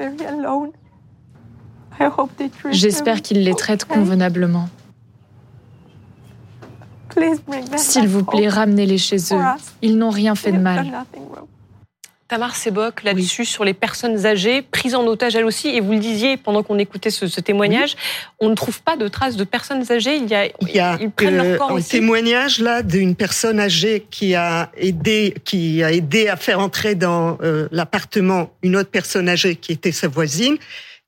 J'espère qu'ils les traitent convenablement. S'il vous plaît, ramenez-les chez eux. Ils n'ont rien fait de mal. Tamar Sebok, là-dessus, sur les personnes âgées, prises en otage elles aussi, et vous le disiez pendant qu'on écoutait ce, témoignage, on ne trouve pas de traces de personnes âgées. Il y a, Il y a ils prennent leur corps un témoignage là d'une personne âgée qui a aidé, qui a aidé à faire entrer dans euh, l'appartement une autre personne âgée qui était sa voisine,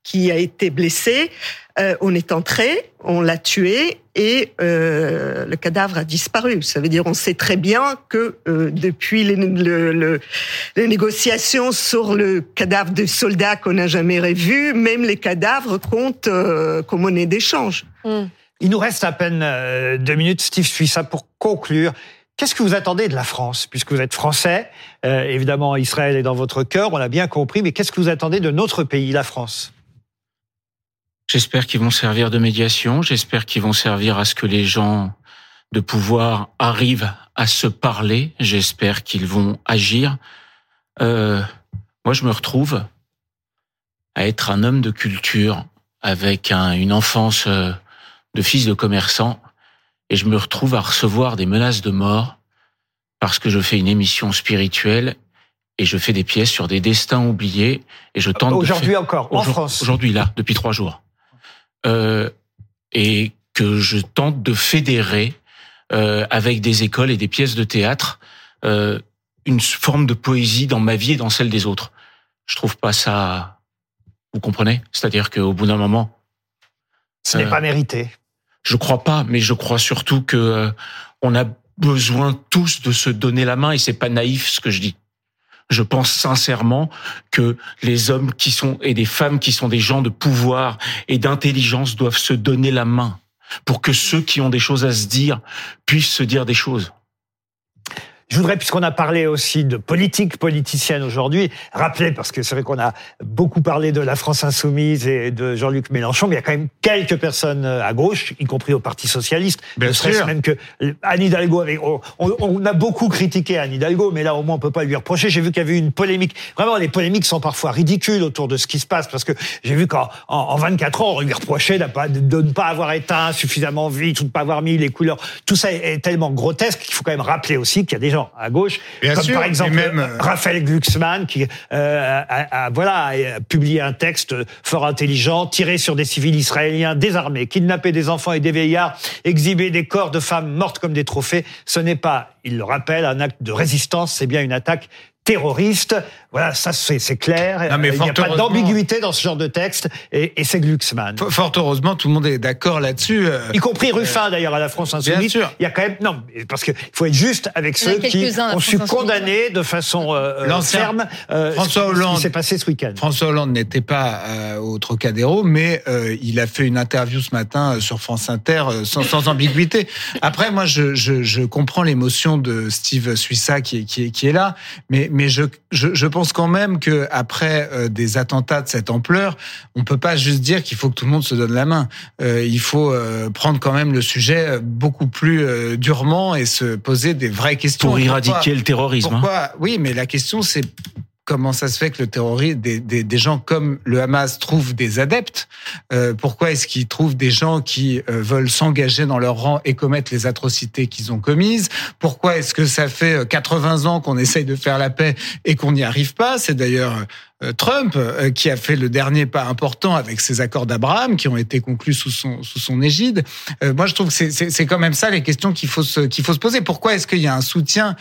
qui a été blessée. Euh, on est entré, on l'a tué et euh, le cadavre a disparu. Ça veut dire on sait très bien que euh, depuis les, négociations sur le cadavre de soldats qu'on n'a jamais revu, même les cadavres comptent comme monnaie d'échange. Hmm. Il nous reste à peine deux minutes. Steve ça pour conclure. Qu'est-ce que vous attendez de la France, puisque vous êtes français? Évidemment, Israël est dans votre cœur, on l'a bien compris, mais qu'est-ce que vous attendez de notre pays, la France? J'espère qu'ils vont servir de médiation. J'espère qu'ils vont servir à ce que les gens de pouvoir arrivent à se parler. J'espère qu'ils vont agir. Euh, moi, je me retrouve à être un homme de culture avec une enfance euh, de fils de commerçant et je me retrouve à recevoir des menaces de mort parce que je fais une émission spirituelle et je fais des pièces sur des destins oubliés et je tente aujourd'hui encore en France aujourd'hui là depuis trois jours euh, et que je tente de fédérer euh, avec des écoles et des pièces de théâtre euh, une forme de poésie dans ma vie et dans celle des autres. Je trouve pas ça. Vous comprenez? C'est-à-dire qu'au bout d'un moment, ce n'est pas mérité. Je crois pas, mais je crois surtout que on a besoin tous de se donner la main et c'est pas naïf ce que je dis. Je pense sincèrement que les hommes qui sont et des femmes qui sont des gens de pouvoir et d'intelligence doivent se donner la main pour que ceux qui ont des choses à se dire puissent se dire des choses. Je voudrais, puisqu'on a parlé aussi de politique politicienne aujourd'hui, rappeler, parce que c'est vrai qu'on a beaucoup parlé de la France insoumise et de Jean-Luc Mélenchon, mais il y a quand même quelques personnes à gauche, y compris au Parti socialiste. Bien sûr. même que Anne Hidalgo, on, a beaucoup critiqué Anne Hidalgo, mais là au moins on peut pas lui reprocher. J'ai vu qu'il y avait eu une polémique. Vraiment, les polémiques sont parfois ridicules autour de ce qui se passe, parce que j'ai vu qu'en en, 24 ans, on lui reprochait de, ne pas avoir éteint suffisamment vite ou de ne pas avoir mis les couleurs. Tout ça est, tellement grotesque qu'il faut quand même rappeler aussi qu'il y a des gens à gauche, comme par exemple même... Euh, Raphaël Glucksmann qui euh, a, voilà a publié un texte fort intelligent tiré sur des civils israéliens désarmés, kidnapper des enfants et des vieillards, exhiber des corps de femmes mortes comme des trophées. Ce n'est pas, il le rappelle, un acte de résistance, c'est bien une attaque terroriste. Voilà, ça c'est clair. mais Il n'y a pas d'ambiguïté dans ce genre de texte et, et c'est Glucksmann. Fort heureusement, tout le monde est d'accord là-dessus. Euh, y compris Ruffin d'ailleurs à la France Insoumise. Bien sûr. Il y a quand même non, parce qu'il faut être juste avec ceux qui ont su condamner de façon euh, euh ferme euh, François Hollande, ce qui s'est passé ce week-end. François Hollande n'était pas euh, au Trocadéro, mais il a fait une interview ce matin sur France Inter sans, sans ambiguïté. Après, moi, je, je, je comprends l'émotion de Steve Suissa qui, qui, qui est là, mais mais je, je, je, pense quand même que après euh, des attentats de cette ampleur, on peut pas juste dire qu'il faut que tout le monde se donne la main. Euh, il faut euh, prendre quand même le sujet beaucoup plus durement et se poser des vraies questions. Pour éradiquer le terrorisme. Hein. Oui, mais la question c'est comment ça se fait que le terrorisme, des, des, des, gens comme le Hamas trouvent des adeptes euh, Pourquoi est-ce qu'ils trouvent des gens qui euh, veulent s'engager dans leur rang et commettre les atrocités qu'ils ont commises? Pourquoi est-ce que ça fait 80 euh, ans qu'on essaye de faire la paix et qu'on n'y arrive pas? C'est d'ailleurs Trump euh, qui a fait le dernier pas important avec ses accords d'Abraham qui ont été conclus sous son sous son égide. Euh, moi, je trouve que c'est quand même ça les questions qu'il faut se qu'il faut se poser. Pourquoi est-ce qu'il y a un soutien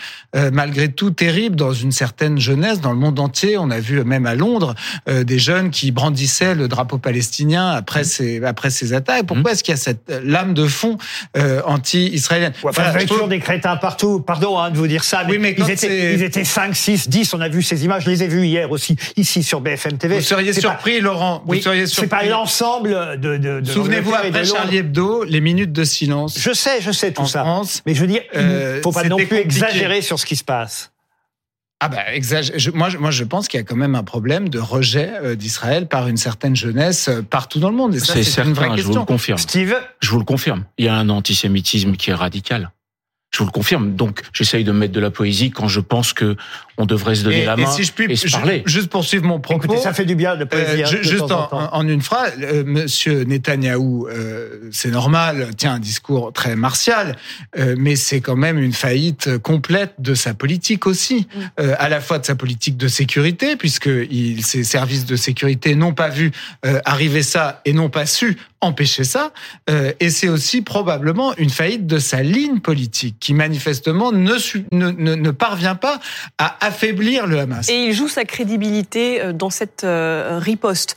malgré tout terrible dans une certaine jeunesse dans le monde entier? On a vu même à Londres des jeunes qui brandissaient le drapeau palestinien après mmh. ces après ces attaques. Pourquoi mmh. est-ce qu'il y a cette lame de fond anti-israélienne? Enfin, il y a toujours des crétins partout. Pardon hein, de vous dire ça, mais, oui, mais ils, étaient, ils étaient 5, 6, 10. On a vu ces images, je les ai vues hier aussi ici sur BFM TV. Vous seriez surpris, Laurent. Vous seriez surpris. C'est pas l'ensemble de. de, de Souvenez-vous après Charlie Hebdo, les minutes de silence. Je sais, je sais tout ça. France, mais je veux dire, il ne euh, faut pas non plus exagérer sur ce qui se passe. Ah bah, moi, moi, je pense qu'il y a quand même un problème de rejet euh, d'Israël par une certaine jeunesse euh, partout dans le monde. C'est certain, une vraie question. je vous le confirme. Steve Je vous le confirme. Il y a un antisémitisme qui est radical. Je vous le confirme. Donc, j'essaye de mettre de la poésie quand je pense que on devrait se donner la main et, si je puis, se parler. Juste poursuivre mon propos. Écoutez, ça fait du bien de poésie. Euh, hein, juste en, une phrase, euh, Monsieur Netanyahou, euh, c'est normal, tient un discours très martial, euh, mais c'est quand même une faillite complète de sa politique aussi, mm. euh, à la fois de sa politique de sécurité, puisque il, ses services de sécurité n'ont pas vu arriver ça et n'ont pas su empêcher ça. Euh, et c'est aussi probablement une faillite de sa ligne politique qui manifestement ne, ne, ne, parvient pas à affaiblir le Hamas. Et il joue sa crédibilité euh, dans cette euh, riposte